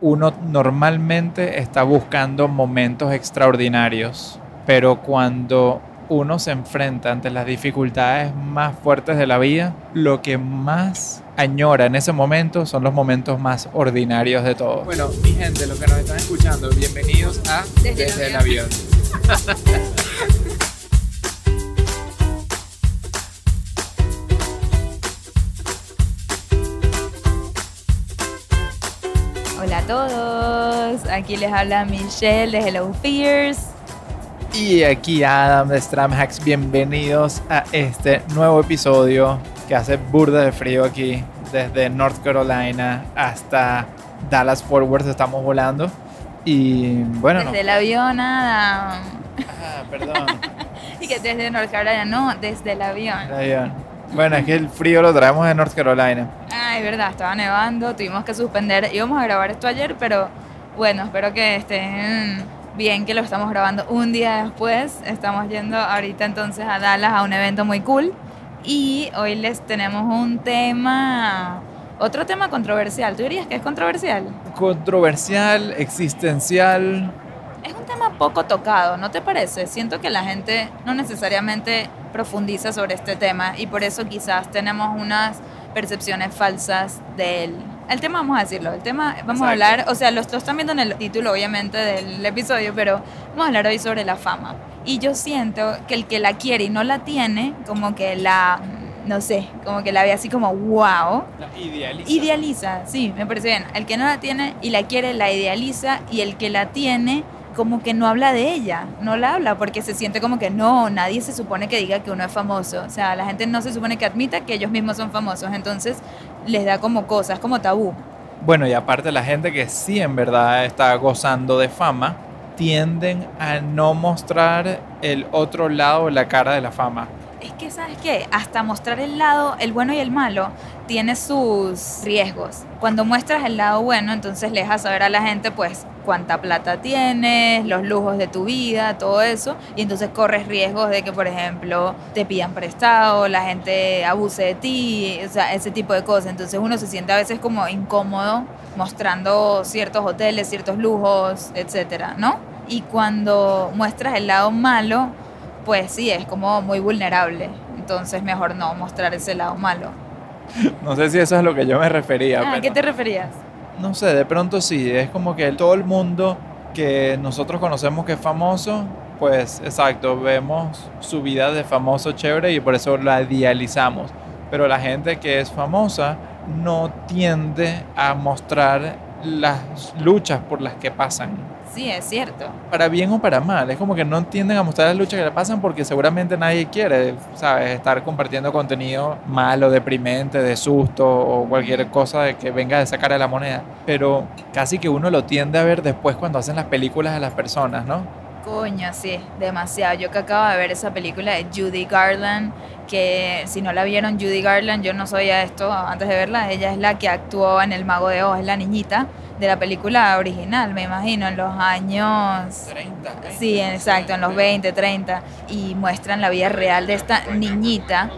uno normalmente está buscando momentos extraordinarios, pero cuando uno se enfrenta ante las dificultades más fuertes de la vida, lo que más añora en ese momento son los momentos más ordinarios de todos. Bueno, mi gente, los que nos están escuchando, bienvenidos a Desde, el avión. Hola a todos, aquí les habla Michelle de Hello Fears. Y aquí Adam de Stramhacks, bienvenidos a este nuevo episodio que hace burda de frío aquí desde North Carolina hasta Dallas Fort Worth estamos volando. Y bueno desde el avión Adam. Ah perdón. Y que desde North Carolina no desde el avión. El avión bueno es que el frío lo traemos de North Carolina es verdad estaba nevando tuvimos que suspender íbamos a grabar esto ayer pero bueno espero que estén bien que lo estamos grabando un día después estamos yendo ahorita entonces a Dallas a un evento muy cool y hoy les tenemos un tema, otro tema controversial. ¿Tú dirías que es controversial? Controversial, existencial. Tema poco tocado, ¿no te parece? Siento que la gente no necesariamente profundiza sobre este tema y por eso quizás tenemos unas percepciones falsas de él. El tema, vamos a decirlo, el tema, vamos a hablar, o sea, lo, lo están viendo en el título obviamente del episodio, pero vamos a hablar hoy sobre la fama. Y yo siento que el que la quiere y no la tiene, como que la, no sé, como que la ve así como wow. La idealiza. Idealiza, sí, me parece bien. El que no la tiene y la quiere, la idealiza. Y el que la tiene, como que no habla de ella, no la habla porque se siente como que no, nadie se supone que diga que uno es famoso. O sea, la gente no se supone que admita que ellos mismos son famosos. Entonces les da como cosas, como tabú. Bueno, y aparte la gente que sí en verdad está gozando de fama, tienden a no mostrar el otro lado, la cara de la fama. Es que, ¿sabes qué? Hasta mostrar el lado, el bueno y el malo, tiene sus riesgos. Cuando muestras el lado bueno, entonces le dejas saber a la gente, pues, cuánta plata tienes, los lujos de tu vida, todo eso. Y entonces corres riesgos de que, por ejemplo, te pidan prestado, la gente abuse de ti, o sea, ese tipo de cosas. Entonces uno se siente a veces como incómodo mostrando ciertos hoteles, ciertos lujos, etcétera, ¿no? y cuando muestras el lado malo, pues sí, es como muy vulnerable. Entonces mejor no mostrar ese lado malo. No sé si eso es lo que yo me refería. Ah, ¿A qué te referías? No sé, de pronto sí, es como que todo el mundo que nosotros conocemos que es famoso, pues exacto, vemos su vida de famoso chévere y por eso la idealizamos. Pero la gente que es famosa no tiende a mostrar las luchas por las que pasan. Sí, es cierto. Para bien o para mal. Es como que no entienden a mostrar las luchas que le pasan porque seguramente nadie quiere, ¿sabes? Estar compartiendo contenido malo, deprimente, de susto o cualquier cosa que venga de sacar a la moneda. Pero casi que uno lo tiende a ver después cuando hacen las películas de las personas, ¿no? Coño, sí, demasiado. Yo que acabo de ver esa película de Judy Garland, que si no la vieron, Judy Garland, yo no sabía esto antes de verla, ella es la que actuó en El Mago de Oz, es la niñita de la película original, me imagino, en los años... 30. Sí, exacto, en los 20, 30. Y muestran la vida real de esta niñita,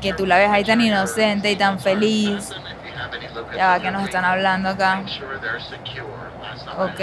que tú la ves ahí tan inocente y tan feliz. Ya va, que nos están hablando acá. Ok.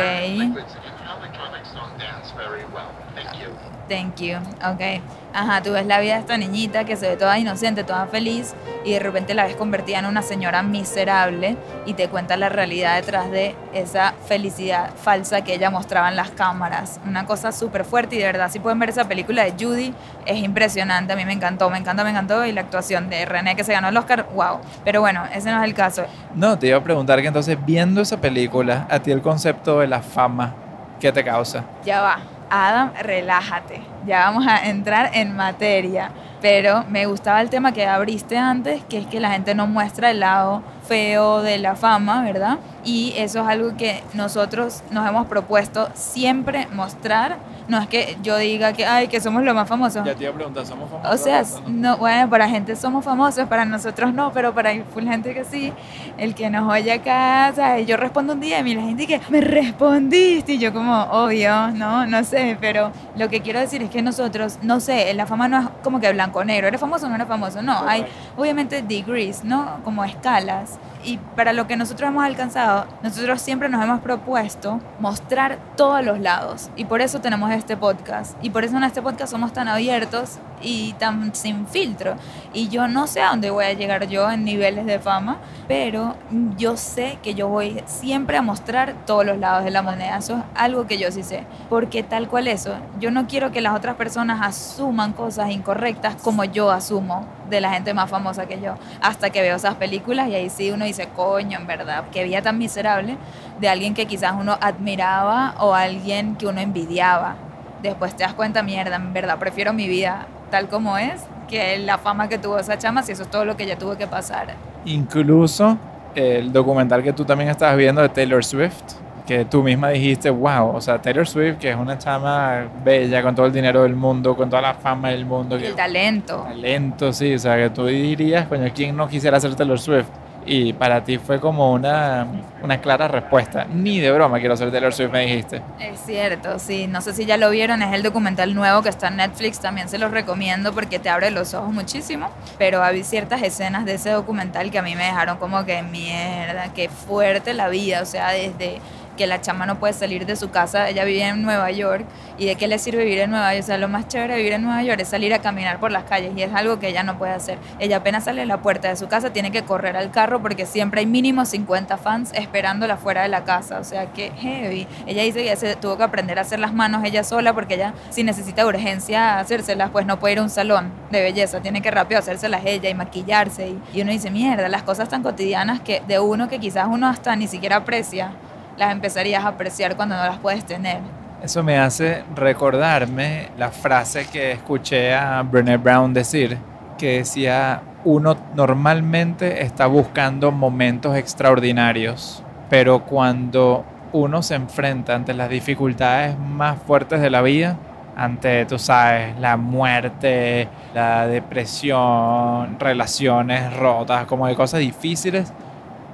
Thank you. Ok. Ajá, tú ves la vida de esta niñita que se ve toda inocente, toda feliz, y de repente la ves convertida en una señora miserable y te cuenta la realidad detrás de esa felicidad falsa que ella mostraba en las cámaras. Una cosa súper fuerte y de verdad, si pueden ver esa película de Judy, es impresionante. A mí me encantó, me encanta, me encantó. Y la actuación de René que se ganó el Oscar, wow. Pero bueno, ese no es el caso. No, te iba a preguntar que entonces, viendo esa película, a ti el concepto de la fama, ¿qué te causa? Ya va Adam, relájate, ya vamos a entrar en materia. Pero me gustaba el tema que abriste antes, que es que la gente no muestra el lado feo de la fama, ¿verdad? Y eso es algo que nosotros nos hemos propuesto siempre mostrar no es que yo diga que, ay, que somos los más famosos. Ya te iba a preguntar, ¿somos famosos? O sea, no, bueno, para gente somos famosos, para nosotros no, pero para full gente que sí. El que nos oye acá, ¿sabes? Yo respondo un día y la gente que, me respondiste. Y yo como, obvio, no, no sé, pero lo que quiero decir es que nosotros, no sé, la fama no es como que blanco-negro, ¿eres famoso o no eres famoso? No, hay obviamente degrees, ¿no? Como escalas y para lo que nosotros hemos alcanzado, nosotros siempre nos hemos propuesto mostrar todos los lados. Y por eso tenemos este podcast. Y por eso en este podcast somos tan abiertos y tan sin filtro. Y yo no sé a dónde voy a llegar yo en niveles de fama, pero yo sé que yo voy siempre a mostrar todos los lados de la moneda. Eso es algo que yo sí sé. Porque tal cual eso, yo no quiero que las otras personas asuman cosas incorrectas como yo asumo de la gente más famosa que yo. Hasta que veo esas películas y ahí sí uno dice, coño, en verdad, qué vida tan miserable de alguien que quizás uno admiraba o alguien que uno envidiaba. Después te das cuenta, mierda, en verdad, prefiero mi vida tal como es que la fama que tuvo esa chama, si eso es todo lo que ella tuvo que pasar. Incluso el documental que tú también estabas viendo de Taylor Swift, que tú misma dijiste, wow, o sea, Taylor Swift, que es una chama bella, con todo el dinero del mundo, con toda la fama del mundo. el talento. Talento, sí, o sea, que tú dirías, coño, ¿quién no quisiera ser Taylor Swift? Y para ti fue como una, una clara respuesta. Ni de broma quiero ser Taylor Swift, me dijiste. Es cierto, sí. No sé si ya lo vieron, es el documental nuevo que está en Netflix. También se los recomiendo porque te abre los ojos muchísimo. Pero hay ciertas escenas de ese documental que a mí me dejaron como que mierda, qué fuerte la vida. O sea, desde que la chama no puede salir de su casa, ella vive en Nueva York y de qué le sirve vivir en Nueva York, o sea, lo más chévere de vivir en Nueva York es salir a caminar por las calles y es algo que ella no puede hacer. Ella apenas sale de la puerta de su casa tiene que correr al carro porque siempre hay mínimo 50 fans esperándola fuera de la casa, o sea, que heavy. Ella dice que se tuvo que aprender a hacer las manos ella sola porque ella si necesita urgencia hacérselas, pues no puede ir a un salón de belleza, tiene que rápido hacérselas ella y maquillarse y, y uno dice, mierda, las cosas tan cotidianas que de uno que quizás uno hasta ni siquiera aprecia las empezarías a apreciar cuando no las puedes tener. Eso me hace recordarme la frase que escuché a Brené Brown decir, que decía, uno normalmente está buscando momentos extraordinarios, pero cuando uno se enfrenta ante las dificultades más fuertes de la vida, ante, tú sabes, la muerte, la depresión, relaciones rotas, como de cosas difíciles,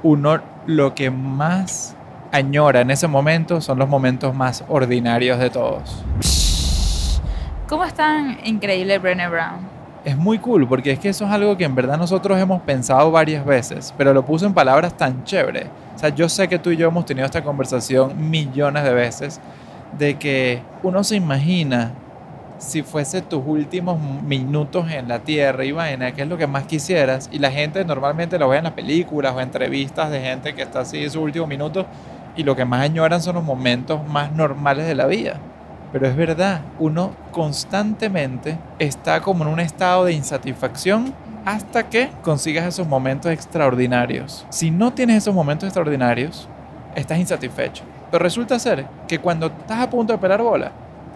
uno lo que más añora en ese momento son los momentos más ordinarios de todos. ¿Cómo es tan increíble Brené Brown? Es muy cool porque es que eso es algo que en verdad nosotros hemos pensado varias veces, pero lo puso en palabras tan chévere. O sea, yo sé que tú y yo hemos tenido esta conversación millones de veces de que uno se imagina si fuese tus últimos minutos en la tierra y vaina, que es lo que más quisieras, y la gente normalmente lo ve en las películas o entrevistas de gente que está así en sus últimos minutos, y lo que más añoran son los momentos más normales de la vida. Pero es verdad, uno constantemente está como en un estado de insatisfacción hasta que consigas esos momentos extraordinarios. Si no tienes esos momentos extraordinarios, estás insatisfecho. Pero resulta ser que cuando estás a punto de pelar bola,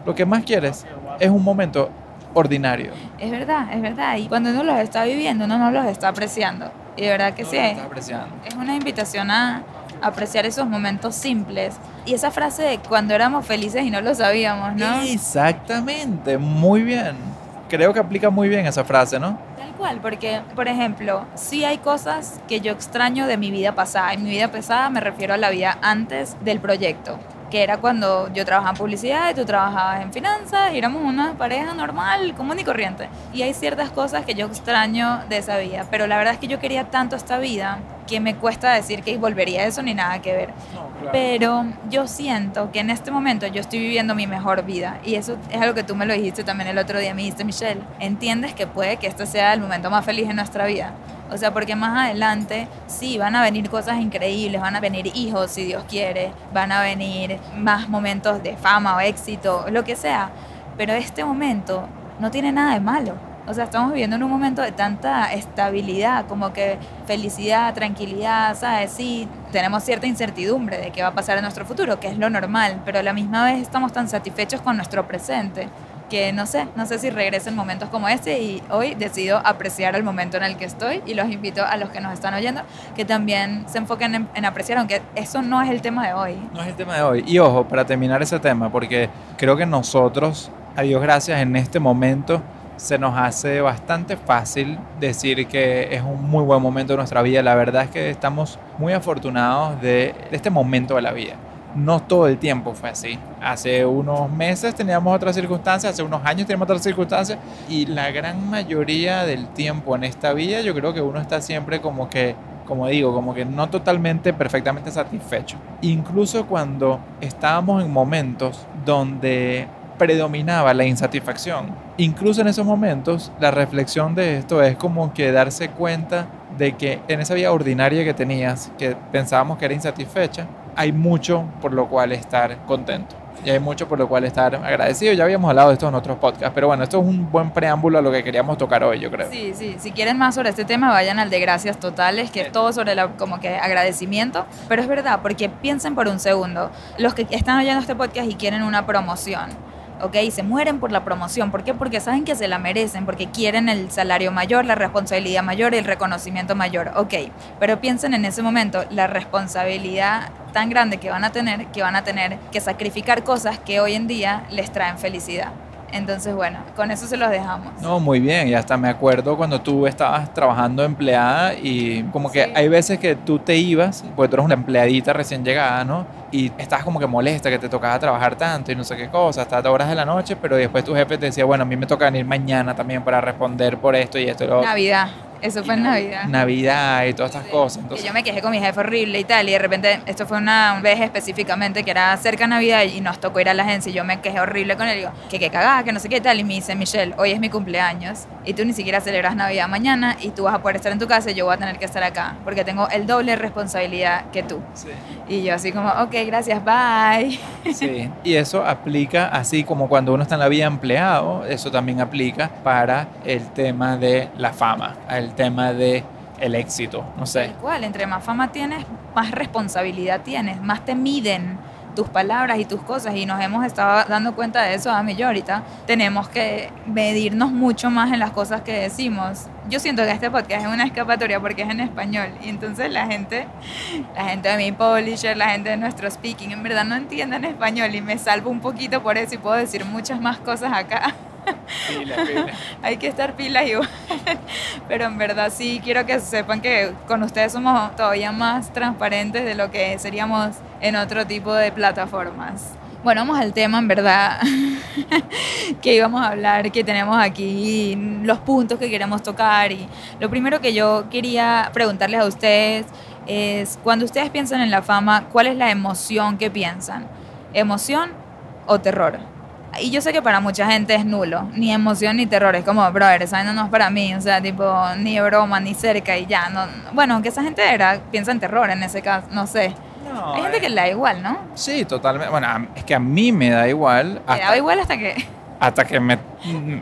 lo que más quieres es un momento ordinario. Es verdad, es verdad. Y cuando uno los está viviendo, uno no los está apreciando. Y de verdad que No sí. lo estás apreciando. Es una invitación a apreciar esos momentos simples. Y esa frase de cuando éramos felices y no lo sabíamos, ¿no? Exactamente, muy bien. Creo que aplica muy bien esa frase, ¿no? Tal cual, porque, por ejemplo, sí hay cosas que yo extraño de mi vida pasada. En mi vida pasada me refiero a la vida antes del proyecto, que era cuando yo trabajaba en publicidad y tú trabajabas en finanzas, y éramos una pareja normal, común y corriente. Y hay ciertas cosas que yo extraño de esa vida, pero la verdad es que yo quería tanto esta vida que me cuesta decir que volvería a eso ni nada que ver. Pero yo siento que en este momento yo estoy viviendo mi mejor vida. Y eso es algo que tú me lo dijiste también el otro día. Me dijiste, Michelle, ¿entiendes que puede que este sea el momento más feliz en nuestra vida? O sea, porque más adelante sí van a venir cosas increíbles, van a venir hijos si Dios quiere, van a venir más momentos de fama o éxito, lo que sea. Pero este momento no tiene nada de malo. O sea, estamos viviendo en un momento de tanta estabilidad, como que felicidad, tranquilidad, ¿sabes? Sí, tenemos cierta incertidumbre de qué va a pasar en nuestro futuro, que es lo normal, pero a la misma vez estamos tan satisfechos con nuestro presente que no sé, no sé si regresen momentos como este y hoy decido apreciar el momento en el que estoy y los invito a los que nos están oyendo que también se enfoquen en, en apreciar, aunque eso no es el tema de hoy. No es el tema de hoy. Y ojo, para terminar ese tema, porque creo que nosotros, a Dios gracias, en este momento se nos hace bastante fácil decir que es un muy buen momento de nuestra vida. La verdad es que estamos muy afortunados de, este momento de la vida. No todo el tiempo fue así. Hace unos meses teníamos otras circunstancias, hace unos años teníamos otras circunstancias y la gran mayoría del tiempo en esta vida yo creo que uno está siempre como que como digo, como que no totalmente perfectamente satisfecho. Incluso cuando estábamos en momentos donde predominaba la insatisfacción. Incluso en esos momentos, la reflexión de esto es como que darse cuenta de que en esa vida ordinaria que tenías, que pensábamos que era insatisfecha, hay mucho por lo cual estar contento. Y hay mucho por lo cual estar agradecido. Ya habíamos hablado de esto en otros podcasts, pero bueno, esto es un buen preámbulo a lo que queríamos tocar hoy, yo creo. Sí, sí. Si quieren más sobre este tema, vayan al de gracias totales, que es todo sobre la, como que agradecimiento. Pero es verdad, porque piensen por un segundo, los que están oyendo este podcast y quieren una promoción ¿ok? Se mueren por la promoción. ¿Por qué? Porque saben que se la merecen, porque quieren el salario mayor, la responsabilidad mayor, el reconocimiento mayor, ¿ok? Pero piensen en ese momento la responsabilidad tan grande que van a tener, que van a tener que sacrificar cosas que hoy en día les traen felicidad. Entonces, bueno, con eso se los dejamos. No, muy bien. Y hasta me acuerdo cuando tú estabas trabajando empleada y como que hay veces que tú te ibas, porque tú eres una empleadita recién llegada, ¿no? Y estabas como que molesta que te tocaba trabajar tanto y no sé qué cosa, hasta horas de la noche, pero después tu jefe te decía, bueno, a mí me toca venir mañana también para responder por esto y esto. Navidad. Eso fue en Navidad. Navidad y todas estas cosas. Entonces... yo me quejé con mi jefe horrible y tal, y de repente, esto fue una vez específicamente que era cerca de Navidad y nos tocó ir a la agencia y yo me quejé horrible con él. Y digo, que qué cagada, que no sé qué tal. Y me dice, Michelle, hoy es mi cumpleaños y tú ni siquiera celebras Navidad mañana y tú vas a poder estar en tu casa y yo voy a tener que estar acá porque tengo el doble responsabilidad que tú. Sí. Y yo así como, ok, gracias, bye. Sí, y eso aplica así como cuando uno está en la vida empleado, eso también aplica para el tema de la fama, el tema de el éxito, no sé. Igual, entre más fama tienes, más responsabilidad tienes, más te miden tus palabras y tus cosas. Y nos hemos estado dando cuenta de eso a mí yo ahorita tenemos que medirnos mucho más en las cosas que decimos. Yo siento que este podcast es una escapatoria porque es en español. Y entonces la gente la gente de mi publisher la gente de nuestro speaking en verdad no entienden español y me salvo un poquito por eso y puedo decir muchas más cosas acá Hay que estar pilas igual. Pero en verdad sí quiero que sepan que con ustedes somos todavía más transparentes de lo que seríamos en otro tipo de plataformas. Bueno, vamos al tema, en verdad, que íbamos a hablar, que tenemos aquí, los puntos que queremos tocar. Y lo primero que yo quería preguntarles a ustedes es, cuando ustedes piensan en la fama, ¿cuál es la emoción que piensan? ¿Emoción o terror? Y yo sé que para mucha gente es nulo, ni emoción ni terror, es como, brother, esa no es para mí, o sea, tipo, ni broma, ni cerca y ya. No, bueno, aunque esa gente era, piensa en terror en ese caso, no sé. Hay gente que le da igual, ¿no? Sí, totalmente. Bueno, es que a mí me da igual. Hasta, me da igual hasta que... Hasta que me,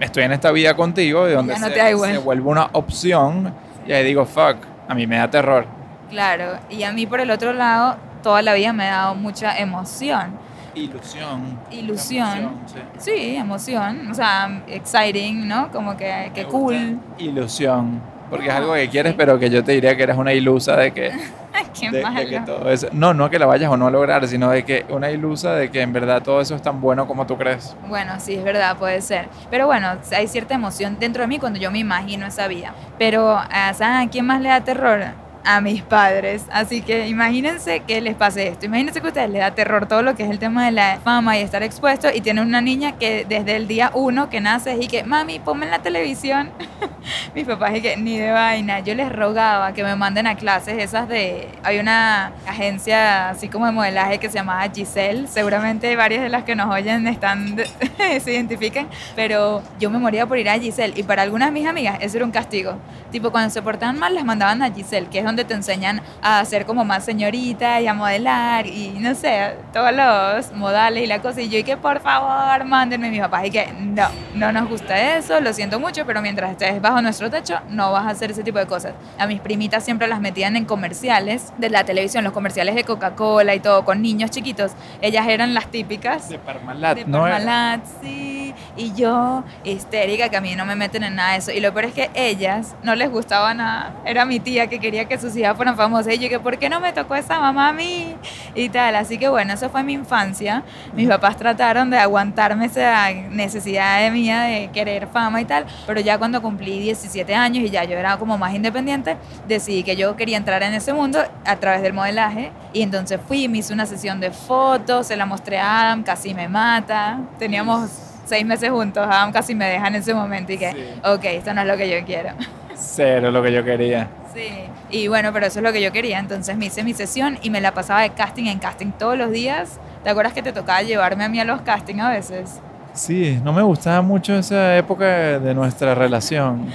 estoy en esta vida contigo y donde se, vuelve una opción y ahí digo, fuck, a mí me da terror. Claro, y a mí por el otro lado, toda la vida me ha dado mucha emoción. Ilusión. Ilusión. sí. emoción. O sea, exciting, ¿no? Como que, que cool. Ilusión. Porque es algo que quieres, pero que yo te diría que eres una ilusa de que. Qué de, que todo eso, no, no que la vayas o no a lograr, sino de que una ilusa de que en verdad todo eso es tan bueno como tú crees. Bueno, sí, es verdad, puede ser. Pero bueno, hay cierta emoción dentro de mí cuando yo me imagino esa vida. Pero, ¿a quién más le da terror? A mis padres. Así que imagínense que les pase esto. Imagínense que a ustedes les da terror todo lo que es el tema de la fama y estar expuesto y tienen una niña que desde el día uno que nace y que, mami, ponme en la televisión. mis papás y que ni de vaina. Yo les rogaba que me manden a clases esas de... Hay una agencia así como de modelaje que se llamaba Giselle. Seguramente varias de las que nos oyen están se identifican. Pero yo me moría por ir a Giselle. Y para algunas de mis amigas eso era un castigo. Tipo, cuando se portaban mal, les mandaban a Giselle, que es donde te enseñan a ser como más señorita y a modelar y no sé, todos los modales y la cosa. Y yo, y que por favor, mándenme a mi papá. Y que no, no nos gusta eso, lo siento mucho, pero mientras estés bajo nuestro techo, no vas a hacer ese tipo de cosas. A mis primitas siempre las metían en comerciales de la televisión, los comerciales de Coca-Cola y todo, con niños chiquitos. Ellas eran las típicas. De Parmalat, de Parmalat, sí. Y yo, histérica, que a mí no me meten en nada de eso. Y lo peor es que ellas no les gustaba nada. Era mi tía que quería que sus hijas fueran famosas. Y yo, que ¿por qué no me tocó esa mamá a mí? Y tal. Así que bueno, eso fue mi infancia. Mis papás trataron de aguantarme esa necesidad de mía de querer fama y tal. Pero ya cuando cumplí 17 años y ya yo era como más independiente, decidí que yo quería entrar en ese mundo a través del modelaje. Y entonces fui, me hice una sesión de fotos, se la mostré a Adam, casi me mata. Teníamos seis meses juntos, Adam casi me deja en ese momento y que, ok, esto no es lo que yo quiero. Cero lo que yo quería. Sí, y bueno, pero eso es lo que yo quería. Entonces me hice mi sesión y me la pasaba de casting en casting todos los días. ¿Te acuerdas que te tocaba llevarme a mí a los castings a veces? Sí, no me gustaba mucho esa época de nuestra relación.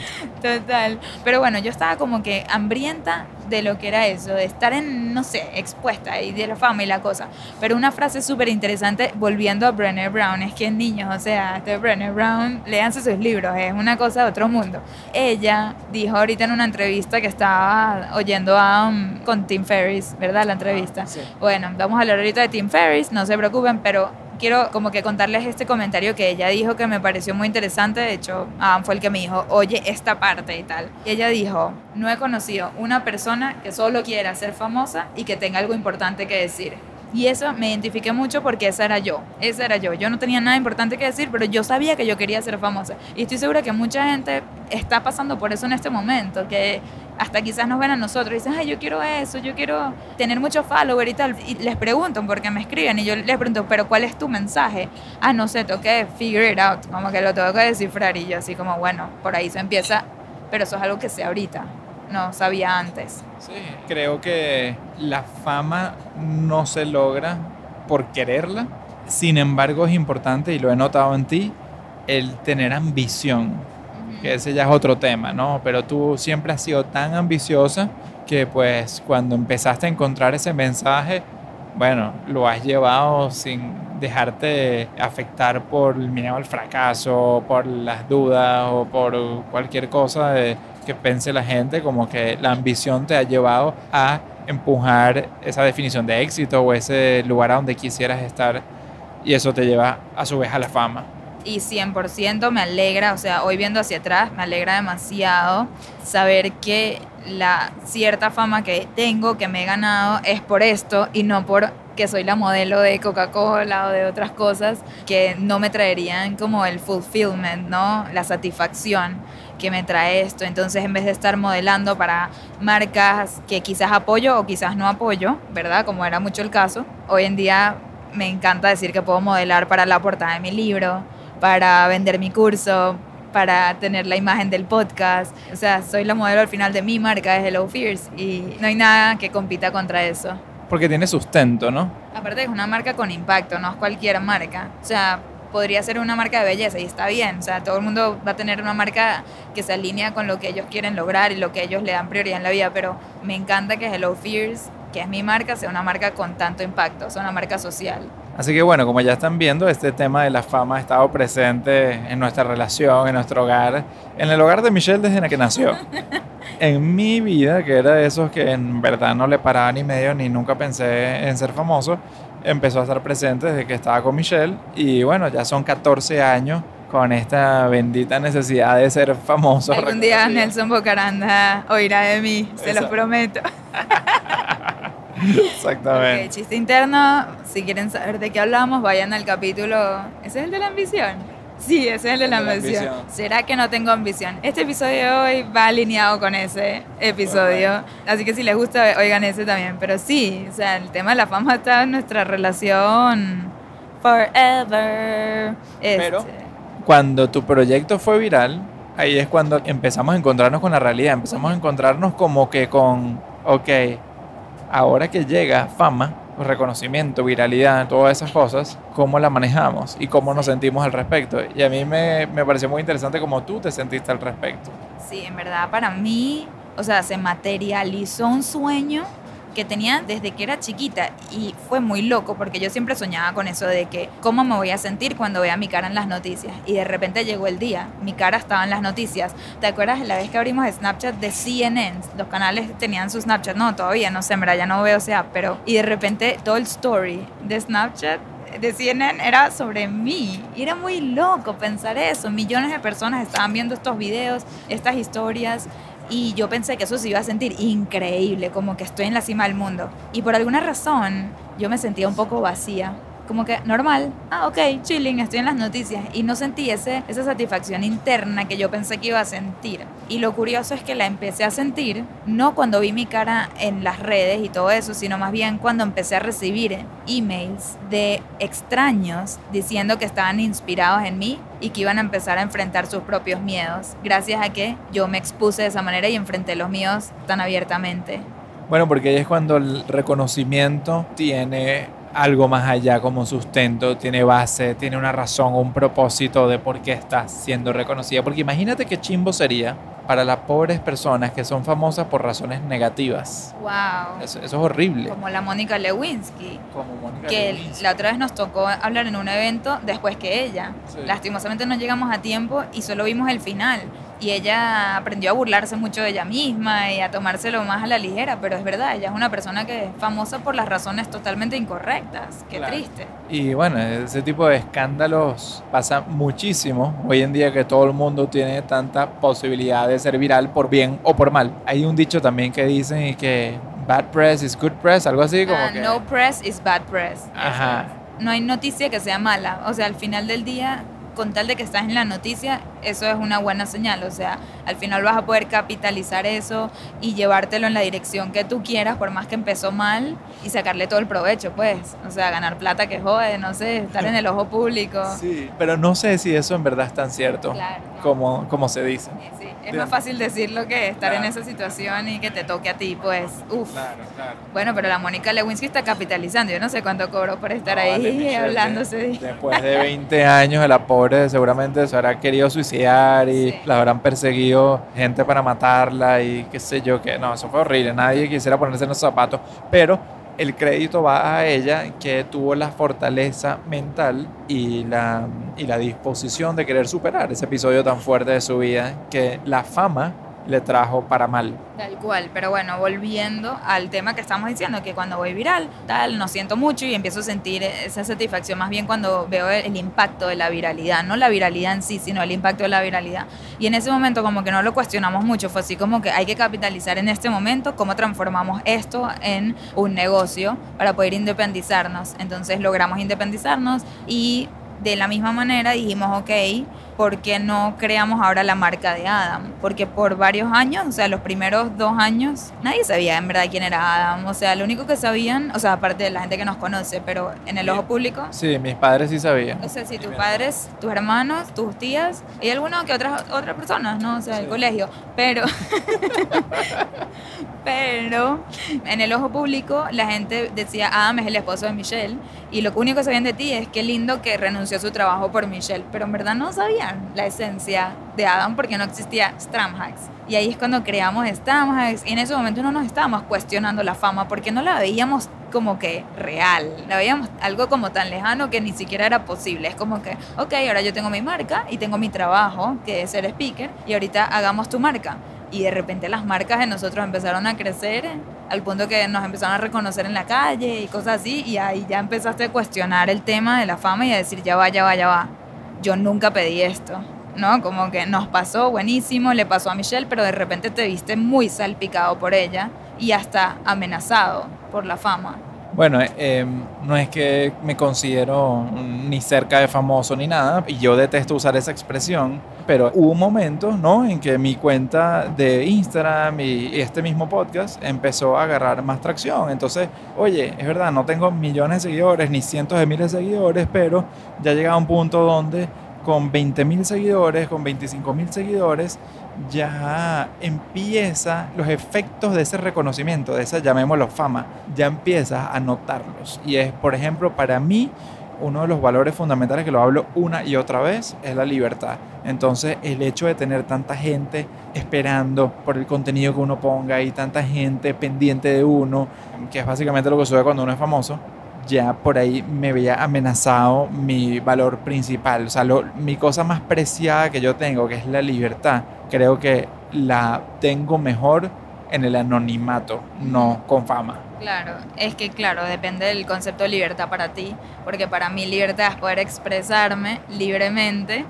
Total. Pero bueno, yo estaba como que hambrienta de lo que era eso, de estar en, no sé, expuesta y de la fama y la cosa. Pero una frase súper interesante, volviendo a Brené Brown, es que niños, o sea, de Brené Brown, léanse sus libros, es una cosa de otro mundo. Ella dijo ahorita en una entrevista que estaba oyendo a, um, con Tim Ferriss, ¿verdad? La entrevista. Sí. Bueno, vamos a hablar ahorita de Tim Ferriss, no se preocupen, pero quiero como que contarles este comentario que ella dijo que me pareció muy interesante. De hecho, Adam fue el que me dijo, oye, esta parte y tal. Y ella dijo, no he conocido una persona que solo quiera ser famosa y que tenga algo importante que decir. Y eso me identifiqué mucho porque esa era yo, esa era yo. Yo no tenía nada importante que decir, pero yo sabía que yo quería ser famosa. Y estoy segura que mucha gente está pasando por eso en este momento, que hasta quizás nos ven a nosotros y dicen, ay, yo quiero eso, yo quiero tener muchos followers y tal. Y les preguntan porque me escriben y yo les pregunto, pero ¿cuál es tu mensaje? Ah, no sé, tengo que figure it out, como que lo tengo que descifrar y yo así como, bueno, por ahí se empieza, pero eso es algo que sé ahorita, no sabía antes. Sí, creo que la fama no se logra por quererla. Sin embargo, es importante, y lo he notado en ti, el tener ambición, que ese ya es otro tema, ¿no? Pero tú siempre has sido tan ambiciosa que pues cuando empezaste a encontrar ese mensaje, bueno, lo has llevado sin dejarte afectar por el miedo al fracaso, por las dudas o por cualquier cosa de, que pense la gente, como que la ambición te ha llevado a empujar esa definición de éxito o ese lugar a donde quisieras estar y eso te lleva a su vez a la fama. Y 100% me alegra, o sea, hoy viendo hacia atrás, me alegra demasiado saber que la cierta fama que tengo, que me he ganado, es por esto y no por que soy la modelo de Coca-Cola o de otras cosas que no me traerían como el fulfillment, ¿no? La satisfacción que me trae esto. Entonces, en vez de estar modelando para marcas que quizás apoyo o quizás no apoyo, ¿verdad? Como era mucho el caso, hoy en día me encanta decir que puedo modelar para la portada de mi libro, para vender mi curso, para tener la imagen del podcast. O sea, soy la modelo al final de mi marca, es Hello Fears, y no hay nada que compita contra eso. Porque tiene sustento, ¿no? Aparte es una marca con impacto, no es cualquier marca. O sea, podría ser una marca de belleza y está bien. O sea, todo el mundo va a tener una marca que se alinea con lo que ellos quieren lograr y lo que ellos le dan prioridad en la vida, pero me encanta que Hello Fears, que es mi marca, sea una marca con tanto impacto, sea una marca social. Así que bueno, como ya están viendo, este tema de la fama ha estado presente en nuestra relación, en nuestro hogar, en el hogar de Michelle desde que nació. En mi vida, que era de esos que en verdad no le paraba ni medio ni nunca pensé en ser famoso, empezó a estar presente desde que estaba con Michelle y bueno, ya son 14 años con esta bendita necesidad de ser famoso. Algún día. Nelson Bocaranda oirá de mí, se los prometo. Exactamente. Ok, chiste interno, si quieren saber de qué hablamos, vayan al capítulo... ¿Ese es el de la ambición? Sí, ese es el de la El de la ambición. ambición. ¿Será que no tengo ambición? Este episodio de hoy va alineado con ese episodio, así que si les gusta, oigan ese también. Pero sí, o sea, el tema de la fama está en nuestra relación forever. Pero- Este, Cuando tu proyecto fue viral, ahí es cuando empezamos a encontrarnos con la realidad, empezamos a encontrarnos como que con, ok, ahora que llega fama, reconocimiento, viralidad, todas esas cosas, ¿cómo la manejamos y cómo nos sentimos al respecto? Y a mí me, me pareció muy interesante cómo tú te sentiste al respecto. Sí, en verdad para mí, o sea, se materializó un sueño que tenía desde que era chiquita y fue muy loco porque yo siempre soñaba con eso de que cómo me voy a sentir cuando vea mi cara en las noticias y de repente llegó el día, mi cara estaba en las noticias. ¿Te acuerdas de la vez que abrimos Snapchat de CNN? Los canales tenían su Snapchat, no, todavía no sé, en ya no veo sea, pero y de repente todo el story de Snapchat de CNN era sobre mí. Y era muy loco pensar eso. Millones de personas estaban viendo estos videos, estas historias. Y yo pensé que eso se iba a sentir increíble, como que estoy en la cima del mundo. Y por alguna razón yo me sentía un poco vacía. como que normal, ah, ok, chilling, estoy en las noticias y no sentí ese, esa satisfacción interna que yo pensé que iba a sentir. Y lo curioso es que la empecé a sentir no cuando vi mi cara en las redes y todo eso, sino más bien cuando empecé a recibir emails de extraños diciendo que estaban inspirados en mí y que iban a empezar a enfrentar sus propios miedos, gracias a que yo me expuse de esa manera y enfrenté los míos tan abiertamente. Bueno, porque ahí es cuando el reconocimiento tiene algo más allá como sustento, tiene base, tiene una razón, un propósito de por qué estás siendo reconocida. Porque imagínate qué chimbo sería para las pobres personas que son famosas por razones negativas. Wow. Eso, eso es horrible. Como la Mónica Lewinsky. Como Mónica que Lewinsky. la otra vez nos tocó hablar en un evento después que ella. Sí. Lastimosamente no llegamos a tiempo y solo vimos el final. Y ella aprendió a burlarse mucho de ella misma y a tomárselo más a la ligera, pero es verdad, ella es una persona que es famosa por las razones totalmente incorrectas. Qué Claro. triste. Y bueno, ese tipo de escándalos pasa muchísimo hoy en día que todo el mundo tiene tanta posibilidad de ser viral por bien o por mal. Hay un dicho también que dicen que bad press is good press, algo así como Ah, que... No press is bad press. Ajá. No hay noticia que sea mala. O sea, al final del día, con tal de que estás en la noticia, eso es una buena señal. O sea, al final vas a poder capitalizar eso y llevártelo en la dirección que tú quieras, por más que empezó mal, y sacarle todo el provecho, pues. O sea, ganar plata que jode, no sé, estar en el ojo público. Sí, pero no sé si eso en verdad es tan cierto Claro. como, como se dice. Sí, sí. Es más fácil decirlo que estar en Claro. esa situación y que te toque a ti, pues, uff. Claro, claro. Bueno, pero la Mónica Lewinsky está capitalizando. Yo no sé cuánto cobró por estar No, ahí vale, Michelle, hablándose. de- Después de 20 años, la pobre seguramente se habrá querido suicidar y Sí. la habrán perseguido gente para matarla y qué sé yo, que no, eso fue horrible. Nadie quisiera ponerse en los zapatos, pero el crédito va a ella que tuvo la fortaleza mental y la, y la disposición de querer superar ese episodio tan fuerte de su vida que la fama le trajo para mal. Tal cual, pero bueno, volviendo al tema que estamos diciendo, que cuando voy viral, tal, no siento mucho y empiezo a sentir esa satisfacción más bien cuando veo el impacto de la viralidad, no la viralidad en sí, sino el impacto de la viralidad. Y en ese momento como que no lo cuestionamos mucho, fue así como que hay que capitalizar en este momento cómo transformamos esto en un negocio para poder independizarnos. Entonces logramos independizarnos y de la misma manera dijimos, ok, ¿por qué no creamos ahora la marca de Adam? Porque por varios años, o sea, los primeros dos años, nadie sabía en verdad quién era Adam. O sea, lo único que sabían, o sea, aparte de la gente que nos conoce, pero en el ojo público, Sí, mis padres sí sabían. o sea, si tus padres, tus hermanos, tus tías, y algunas que otras otras personas, ¿no? O sea, el Sí. colegio. Pero, pero en el ojo público la gente decía, Adam es el esposo de Michelle, y lo único que sabían de ti es qué lindo que renunció a su trabajo por Michelle, pero en verdad no sabían la esencia de Adam porque no existía Stramhacks. Y ahí es cuando creamos Stramhacks, y en ese momento no nos estábamos cuestionando la fama porque no la veíamos como que real, la veíamos algo como tan lejano que ni siquiera era posible. Es como que, ok, ahora yo tengo mi marca y tengo mi trabajo, que es ser speaker, y ahorita hagamos tu marca. Y de repente las marcas de nosotros empezaron a crecer al punto que nos empezaron a reconocer en la calle y cosas así, y ahí ya empezaste a cuestionar el tema de la fama y a decir, ya va, ya va, ya va. Yo nunca pedí esto. ¿no? Como que nos pasó buenísimo, le pasó a Michelle, pero de repente te viste muy salpicado por ella y hasta amenazado por la fama. Bueno, eh, no es que me considero ni cerca de famoso ni nada, y yo detesto usar esa expresión, pero hubo momentos, ¿no? En que mi cuenta de Instagram y este mismo podcast empezó a agarrar más tracción. Entonces, oye, es verdad, no tengo millones de seguidores ni cientos de miles de seguidores, pero ya llega a un punto donde con 20 mil seguidores, con 25 mil seguidores, ya empieza los efectos de ese reconocimiento, de esa, llamémoslo fama, ya empiezas a notarlos. Y es, por ejemplo, para mí, uno de los valores fundamentales que lo hablo una y otra vez es la libertad. Entonces, el hecho de tener tanta gente esperando por el contenido que uno ponga y tanta gente pendiente de uno, que es básicamente lo que sucede cuando uno es famoso, ya por ahí me veía amenazado mi valor principal, o sea, lo- mi cosa más preciada que yo tengo, que es la libertad, creo que la tengo mejor en el anonimato, no con fama. Claro, es que claro, depende del concepto de libertad para ti, porque para mí libertad es poder expresarme libremente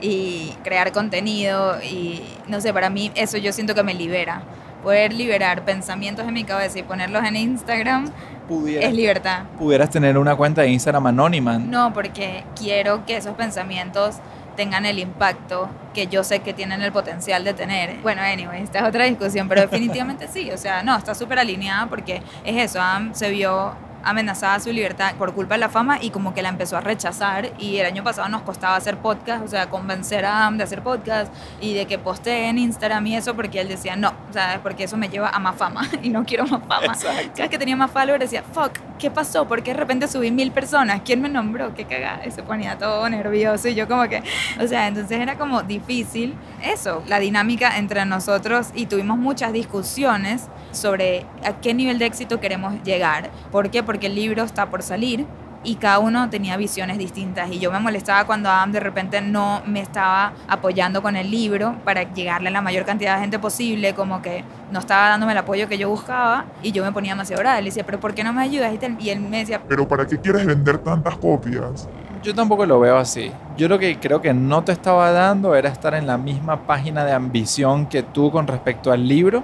y crear contenido y no sé, para mí eso yo siento que me libera, poder liberar pensamientos en mi cabeza y ponerlos en Instagram Pudieras, es libertad. pudieras tener una cuenta de Instagram anónima. No, porque quiero que esos pensamientos tengan el impacto que yo sé que tienen el potencial de tener. Bueno, anyway, esta es otra discusión, pero definitivamente sí, o sea, no, está súper alineada porque es eso, Am se vio amenazada su libertad por culpa de la fama y como que la empezó a rechazar y el año pasado nos costaba hacer podcast, o sea, convencer a Am de hacer podcast y de que postee en Instagram y eso porque él decía no, o sea, porque eso me lleva a más fama y no quiero más fama. Exacto. Cada vez que tenía más followers decía, fuck, ¿qué pasó? ¿Por qué de repente subí mil personas? ¿Quién me nombró? Qué cagada. Y se ponía todo nervioso y yo como que, o sea, entonces era como difícil eso, la dinámica entre nosotros y tuvimos muchas discusiones sobre a qué nivel de éxito queremos llegar. ¿Por qué? Porque el libro está por salir y cada uno tenía visiones distintas y yo me molestaba cuando Adam de repente no me estaba apoyando con el libro para llegarle a la mayor cantidad de gente posible, como que no estaba dándome el apoyo que yo buscaba y yo me ponía demasiado brava. Le decía, pero ¿por qué no me ayudas? Y él me decía, Pero ¿para qué quieres vender tantas copias? Yo tampoco lo veo así. Yo lo que creo que no te estaba dando era estar en la misma página de ambición que tú con respecto al libro.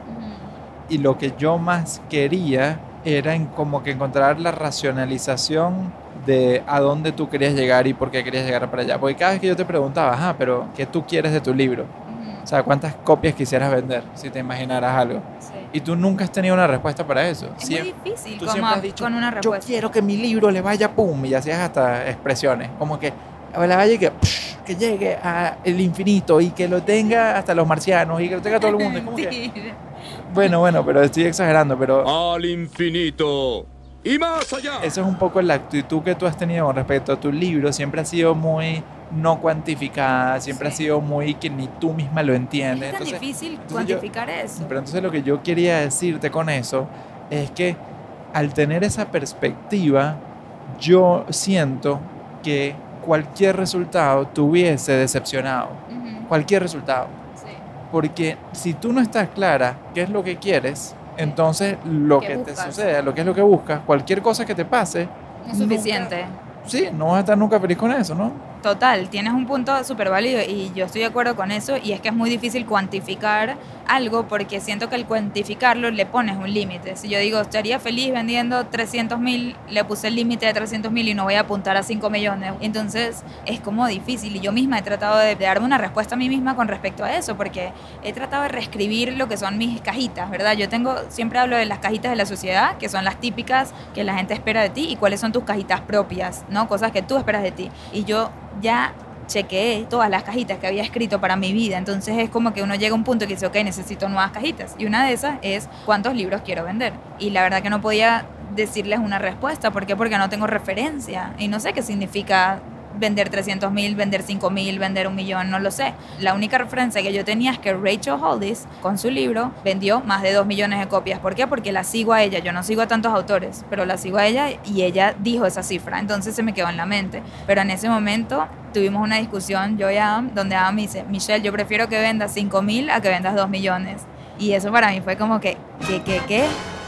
Y lo que yo más quería era en como que encontrar la racionalización de a dónde tú querías llegar y por qué querías llegar para allá. Porque cada vez que yo te preguntaba, ajá, pero ¿qué tú quieres de tu libro? O sea, ¿cuántas copias quisieras vender si te imaginaras algo? Sí. Y tú nunca has tenido una respuesta para eso. Es muy difícil tú como siempre has dicho, con una yo respuesta. quiero que mi libro le vaya pum, y hacías hasta expresiones, como que le vaya y que, psh, que llegue a el infinito y que lo tenga hasta los marcianos y que lo tenga todo el mundo. Es como que. Bueno, bueno, pero estoy exagerando, pero al infinito y más allá. eso es un poco la actitud que tú has tenido con respecto a tu libro, siempre ha sido muy no cuantificada, siempre ha sido muy que ni tú misma lo entiendes. Es tan Entonces, difícil entonces yo- cuantificar eso. Pero entonces lo que yo quería decirte con eso es que al tener esa perspectiva, yo siento que cualquier resultado te hubiese decepcionado. Cualquier resultado. Porque si tú no estás clara qué es lo que quieres, entonces lo ¿Qué que te suceda, lo que es lo que buscas, cualquier cosa que te pase, es suficiente. sí, no vas a estar nunca feliz con eso, ¿no? Total, tienes un punto súper válido y yo estoy de acuerdo con eso y es que es muy difícil cuantificar algo porque siento que al cuantificarlo le pones un límite. Si yo digo, estaría feliz vendiendo 300 mil, le puse el límite de 300 mil y no voy a apuntar a 5 millones. Entonces es como difícil y yo misma he tratado de, darme una respuesta a mí misma con respecto a eso porque he tratado de reescribir lo que son mis cajitas, ¿verdad? Yo tengo, siempre hablo de las cajitas de la sociedad, que son las típicas que la gente espera de ti y cuáles son tus cajitas propias, ¿no? Cosas que tú esperas de ti. Y yo ya chequeé todas las cajitas que había escrito para mi vida. Entonces es como que uno llega a un punto que dice, ok, necesito nuevas cajitas. Y una de esas es cuántos libros quiero vender. Y la verdad que no podía decirles una respuesta. ¿Por qué? Porque no tengo referencia. Y no sé qué significa vender 300 mil, vender 5 mil, vender un millón, no lo sé. La única referencia que yo tenía es que Rachel Hollis, con su libro, vendió más de 2 millones de copias. ¿Por qué? Porque la sigo a ella. Yo no sigo a tantos autores, pero la sigo a ella y ella dijo esa cifra. Entonces se me quedó en la mente. Pero en ese momento tuvimos una discusión, yo y Adam, donde Adam me dice, Michelle, yo prefiero que vendas 5 mil a que vendas 2 millones. Y eso para mí fue como que, ¿qué, qué, qué?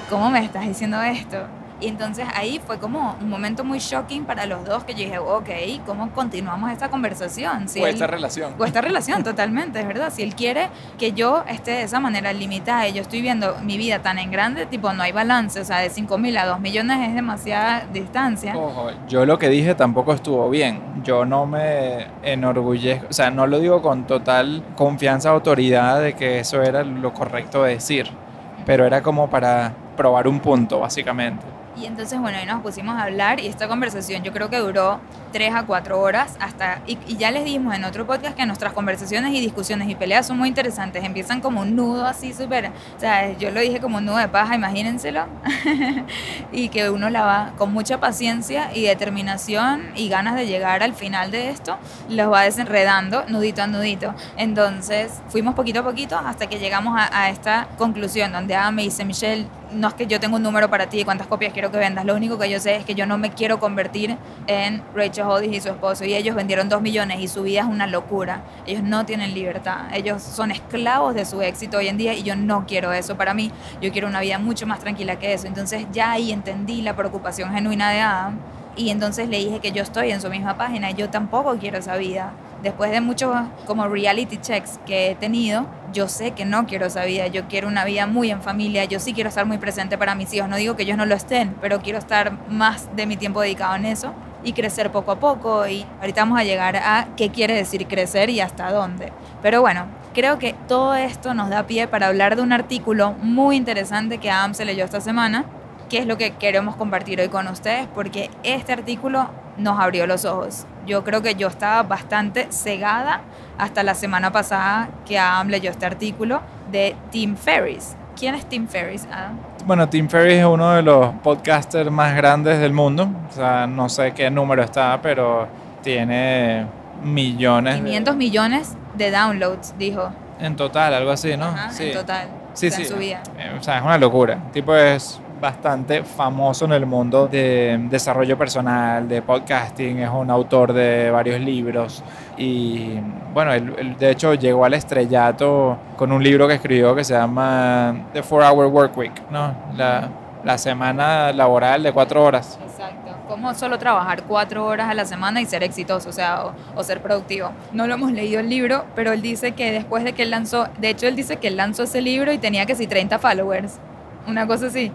¿Cómo me estás diciendo esto? Y entonces ahí fue como un momento muy shocking para los dos que yo dije, ok, ¿cómo continuamos esta conversación? Si o él- esta relación. o esta relación, totalmente, es verdad. Si él quiere que yo esté de esa manera limitada y yo estoy viendo mi vida tan en grande, tipo, no hay balance, o sea, de 5 mil a 2 millones es demasiada distancia. Ojo, yo lo que dije tampoco estuvo bien. Yo no me enorgullezco, o sea, no lo digo con total confianza, autoridad de que eso era lo correcto de decir, pero era como para probar un punto, básicamente. Y entonces, bueno, ahí nos pusimos a hablar y esta conversación yo creo que duró 3 a 4 horas hasta... Y, y ya les dijimos en otro podcast que nuestras conversaciones y discusiones y peleas son muy interesantes. Empiezan como un nudo así súper... O sea, yo lo dije como un nudo de paja, imagínenselo. y que uno la va con mucha paciencia y determinación y ganas de llegar al final de esto, los va desenredando nudito a nudito. Entonces, fuimos poquito a poquito hasta que llegamos a, a esta conclusión donde Adam me dice, Michelle, no es que yo tengo un número para ti de cuántas copias quiero que vendas, lo único que yo sé es que yo no me quiero convertir en Rachel Hollis y su esposo y ellos vendieron dos millones y su vida es una locura, ellos no tienen libertad, ellos son esclavos de su éxito hoy en día y yo no quiero eso. Para mí, yo quiero una vida mucho más tranquila que eso, entonces ya ahí entendí la preocupación genuina de Adam y entonces le dije que yo estoy en su misma página yo tampoco quiero esa vida. Después de muchos como reality checks que he tenido, yo sé que no quiero esa vida, yo quiero una vida muy en familia, yo sí quiero estar muy presente para mis hijos, no digo que ellos no lo estén, pero quiero estar más de mi tiempo dedicado en eso y crecer poco a poco y ahorita vamos a llegar a qué quiere decir crecer y hasta dónde. Pero bueno, creo que todo esto nos da pie para hablar de un artículo muy interesante que Adam se leyó esta semana, que es lo que queremos compartir hoy con ustedes, porque este artículo nos abrió los ojos. Yo creo que yo estaba bastante cegada hasta la semana pasada que Adam leyó este artículo de Tim Ferriss. ¿Quién es Tim Ferriss, Adam? Bueno, Tim Ferriss es uno de los podcasters más grandes del mundo. O sea, no sé qué número está, pero tiene millones. 500 millones de downloads, dijo. En total, algo así, ¿no? Ajá, sí. En total. Sí, o sea, sí. En su vida. Eh, O sea, es una locura. El tipo es bastante famoso en el mundo de desarrollo personal, de podcasting, es un autor de varios libros y bueno, él, él, de hecho llegó al estrellato con un libro que escribió que se llama The Four Hour Work Week, ¿no? La, la semana laboral de cuatro horas. Exacto. Cómo solo trabajar cuatro horas a la semana y ser exitoso, o sea, o, o, ser productivo. No lo hemos leído el libro, pero él dice que después de que él lanzó, de hecho él dice que él lanzó ese libro y tenía que sí 30 followers, una cosa así,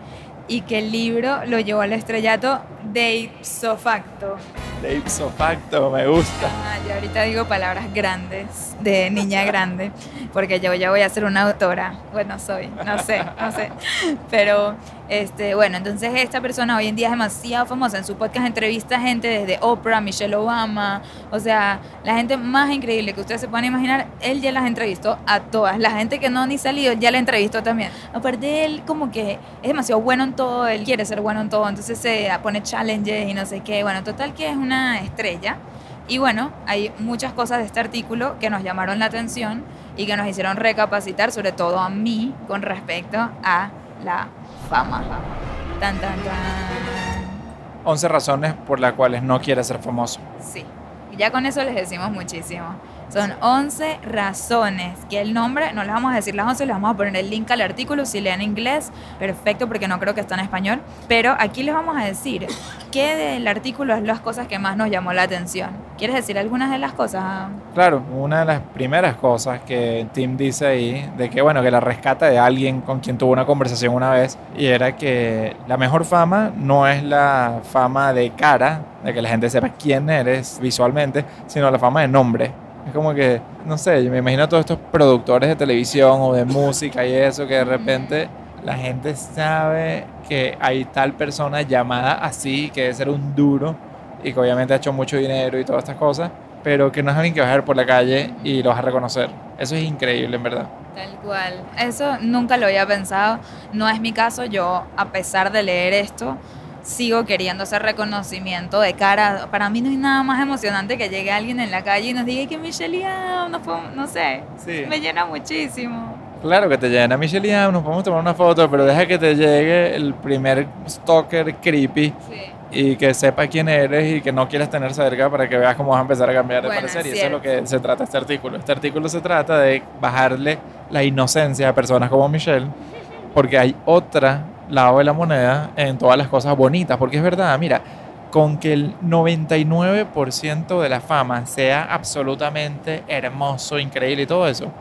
y que el libro lo llevó al estrellato de ipso facto. De ipso facto, me gusta. Ah, yo ahorita digo palabras grandes, de niña grande, porque yo ya voy a ser una autora. Bueno, soy, no sé, no sé. Pero, este, bueno, entonces esta persona hoy en día es demasiado famosa. En su podcast entrevista gente desde Oprah, Michelle Obama, o sea, la gente más increíble que ustedes se puedan imaginar, él ya las entrevistó a todas. La gente que no ni salido, ya la entrevistó también. Aparte, él como que es demasiado bueno en todo, él quiere ser bueno en todo, entonces se pone challenges y no sé qué. Bueno, total que es una estrella. Y bueno, hay muchas cosas de este artículo que nos llamaron la atención y que nos hicieron recapacitar, sobre todo a mí, con respecto a la fama. Tan, tan, tan. 11 razones por las cuales no quieres ser famoso. Sí, ya con eso les decimos muchísimo. Son 11 razones que el nombre, no les vamos a decir las 11, les vamos a poner el link al artículo. Si leen inglés, perfecto, porque no creo que está en español. Pero aquí les vamos a decir qué del artículo es las cosas que más nos llamó la atención. ¿Quieres decir algunas de las cosas? Claro, una de las primeras cosas que Tim dice ahí, de que bueno, que la rescata de alguien con quien tuvo una conversación una vez, y era que la mejor fama no es la fama de cara, de que la gente sepa quién eres visualmente, sino la fama de nombre. Es como que, no sé, yo me imagino a todos estos productores de televisión o de música y eso, que de repente la gente sabe que hay tal persona llamada así, que debe ser un duro y que obviamente ha hecho mucho dinero y todas estas cosas, pero que no es alguien que vas a ver por la calle y lo vas a reconocer. Eso es increíble, en verdad. Tal cual. Eso nunca lo había pensado. No es mi caso. Yo, a pesar de leer esto, sigo queriendo hacer reconocimiento de cara. Para mí no hay nada más emocionante que llegue alguien en la calle y nos diga que Michelle Yeoh, no, no sé, Sí. me llena muchísimo. Claro que te llena Michelle Yeoh, nos podemos tomar una foto, pero deja que te llegue el primer stalker creepy Sí. y que sepa quién eres y que no quieras tener cerca para que veas cómo vas a empezar a cambiar de Bueno, parecer. Y es eso es lo que se trata este artículo. Este artículo se trata de bajarle la inocencia a personas como Michelle, porque hay otra lado de la moneda en todas las cosas bonitas, porque es verdad, mira, con que el 99% de la fama sea absolutamente hermoso, increíble y todo eso,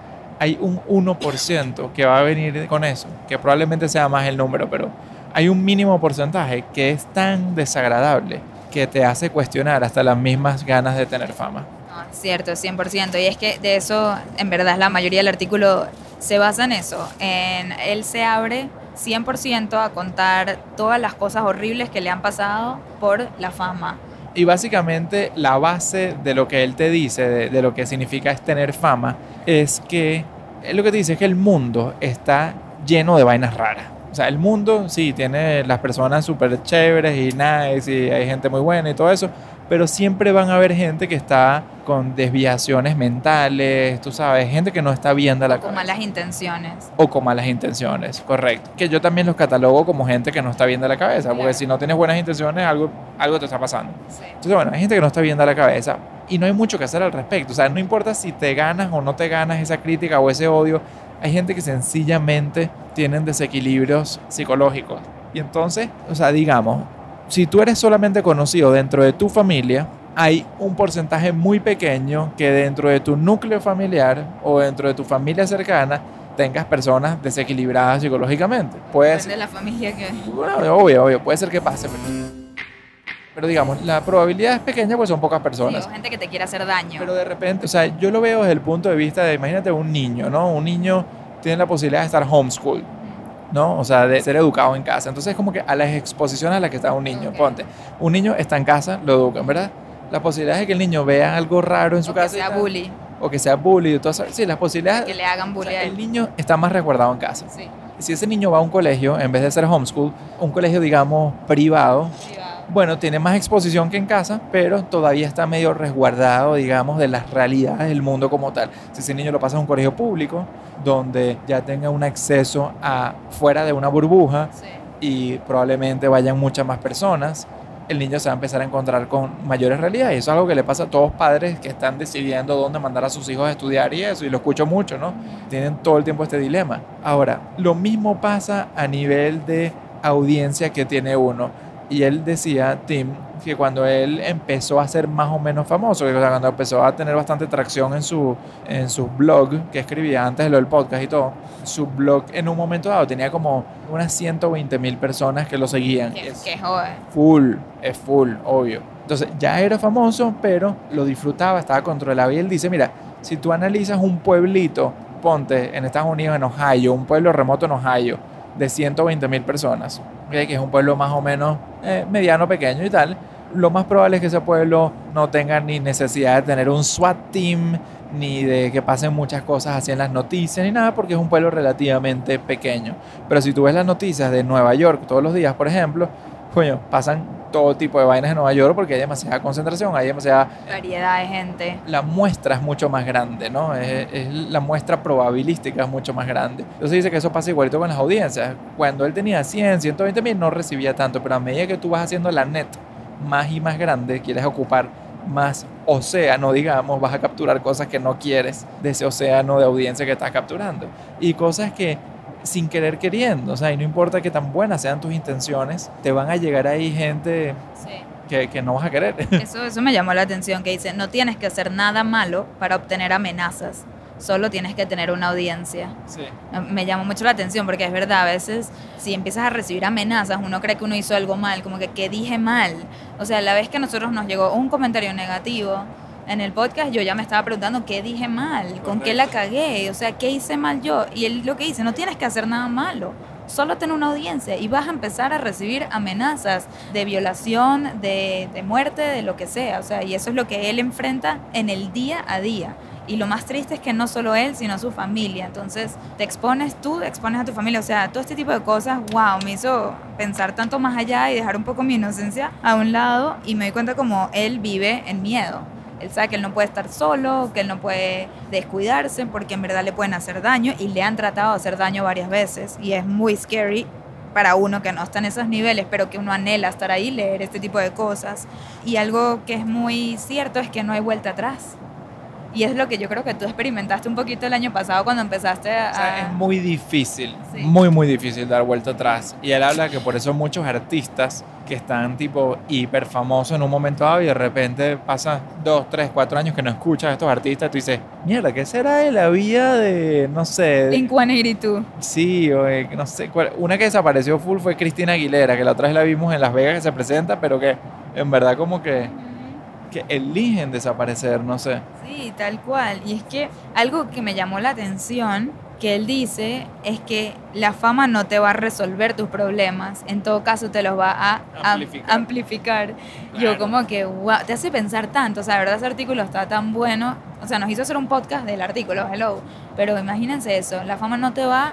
hay un 1% que va a venir con eso, que probablemente sea más el número, pero hay un mínimo porcentaje que es tan desagradable que te hace cuestionar hasta las mismas ganas de tener fama. Cierto, 100%. Y es que de eso, en verdad, la mayoría del artículo se basa en eso. En él se abre 100% a contar todas las cosas horribles que le han pasado por la fama. Y básicamente la base de lo que él te dice, de, lo que significa es tener fama, es que él lo que te dice es que el mundo está lleno de vainas raras. O sea, el mundo sí tiene las personas súper chéveres y nice y hay gente muy buena y todo eso, pero siempre van a haber gente que está con desviaciones mentales, tú sabes, gente que no está bien de la Con cabeza. malas intenciones. o con malas intenciones, correcto. Que yo también los catalogo como gente que no está bien de la cabeza, porque Claro. si no tienes buenas intenciones, algo, algo te está pasando. Sí. Entonces, bueno, hay gente que no está bien de la cabeza y no hay mucho que hacer al respecto. O sea, no importa si te ganas o no te ganas esa crítica o ese odio, hay gente que sencillamente tienen desequilibrios psicológicos. Y entonces, o sea, digamos, si tú eres solamente conocido dentro de tu familia, hay un porcentaje muy pequeño que dentro de tu núcleo familiar o dentro de tu familia cercana tengas personas desequilibradas psicológicamente. Puede de la familia que... bueno, obvio, obvio, puede ser que pase, pero, pero digamos, la probabilidad es pequeña porque son pocas personas. Sí, o gente que te quiere hacer daño. Pero de repente, o sea, yo lo veo desde el punto de vista de, imagínate un niño, ¿no? Un niño tiene la posibilidad de estar homeschool, ¿no? O sea, de ser educado en casa. Entonces, como que a las exposiciones a las que está un niño, ponte, un niño está en casa, lo educan, ¿verdad? La posibilidad de que el niño vea algo raro en su o que casa. y sea bully, O que sea bully, y todo eso. Sí, las posibilidades. que le hagan o bully sea, el niño está más resguardado en casa. Sí. Si ese niño va a un colegio, en vez de ser homeschool, un colegio, digamos, privado, bueno, tiene más exposición que en casa, pero todavía está medio resguardado, digamos, de las realidades del mundo como tal. Si ese niño lo pasa a un colegio público, donde ya tenga un acceso a fuera de una burbuja Sí. y probablemente vayan muchas más personas, el niño se va a empezar a encontrar con mayores realidades. Eso es algo que le pasa a todos padres que están decidiendo dónde mandar a sus hijos a estudiar y eso, y lo escucho mucho, ¿no? Tienen todo el tiempo este dilema. Ahora, lo mismo pasa a nivel de audiencia que tiene uno. Y él decía, Tim, que cuando él empezó a ser más o menos famoso, o sea, cuando empezó a tener bastante tracción en su, en su blog, que escribía antes de lo del podcast y todo, su blog en un momento dado tenía como unas 120 mil personas que lo seguían. Que, Es full, es full, obvio. Entonces ya era famoso, pero lo disfrutaba, estaba controlado. Y él dice, mira, si tú analizas un pueblito, ponte en Estados Unidos, en Ohio, un pueblo remoto en Ohio, de 120 mil personas, que es un pueblo más o menos eh, mediano, pequeño y tal, lo más probable es que ese pueblo no tenga ni necesidad de tener un SWAT team, ni de que pasen muchas cosas así en las noticias, ni nada, porque es un pueblo relativamente pequeño. Pero si tú ves las noticias de Nueva York todos los días, por ejemplo, coño, pasan todo tipo de vainas en Nueva York porque hay demasiada concentración, hay demasiada... Variedad de gente. La muestra es mucho más grande, ¿no? Es, es la muestra probabilística es mucho más grande. Entonces dice que eso pasa igualito con las audiencias. Cuando él tenía 100, 120 mil no recibía tanto, pero a medida que tú vas haciendo la net más y más grande, quieres ocupar más océano, digamos, vas a capturar cosas que no quieres de ese océano de audiencia que estás capturando. Y cosas que sin querer queriendo, o sea, y no importa que tan buenas sean tus intenciones, te van a llegar ahí gente Sí. que, que no vas a querer. Eso, eso me llamó la atención, que dice, no tienes que hacer nada malo para obtener amenazas, solo tienes que tener una audiencia. Sí. Me llamó mucho la atención porque es verdad, a veces si empiezas a recibir amenazas, uno cree que uno hizo algo mal, como que, ¿qué dije mal? O sea, la vez que a nosotros nos llegó un comentario negativo en el podcast, yo ya me estaba preguntando, ¿qué dije mal? ¿Con qué la cagué? O sea, ¿qué hice mal yo? Y él lo que dice, no tienes que hacer nada malo. Solo ten una audiencia y vas a empezar a recibir amenazas de violación, de, de muerte, de lo que sea. O sea, y eso es lo que él enfrenta en el día a día. Y lo más triste es que no solo él, sino su familia. Entonces, te expones tú, te expones a tu familia. O sea, todo este tipo de cosas, wow, me hizo pensar tanto más allá y dejar un poco mi inocencia a un lado. Y me di cuenta como él vive en miedo. Él sabe que él no puede estar solo, que él no puede descuidarse porque en verdad le pueden hacer daño y le han tratado de hacer daño varias veces. Y es muy scary para uno que no está en esos niveles, pero que uno anhela estar ahí, leer este tipo de cosas. Y algo que es muy cierto es que no hay vuelta atrás. Y es lo que yo creo que tú experimentaste un poquito el año pasado cuando empezaste a... O sea, es muy difícil, Sí. muy, muy difícil dar vuelta atrás. Y él habla que por eso muchos artistas que están tipo hiper famosos en un momento dado y de repente pasa dos, tres, cuatro años que no escuchas a estos artistas, tú dices, mierda, ¿qué será de la vida de, no sé, 182. sí, o de- no sé, cuál- una que desapareció full fue Cristina Aguilera, que la otra vez la vimos en Las Vegas que se presenta, pero que en verdad como que, que eligen desaparecer, no sé. Sí, tal cual. Y es que algo que me llamó la atención que él dice es que la fama no te va a resolver tus problemas, en todo caso te los va a am- Amplificar. Yo como que, wow, te hace pensar tanto, o sea, de verdad ese artículo está tan bueno, o sea, nos hizo hacer un podcast del artículo, hello, pero imagínense eso, la fama no te va a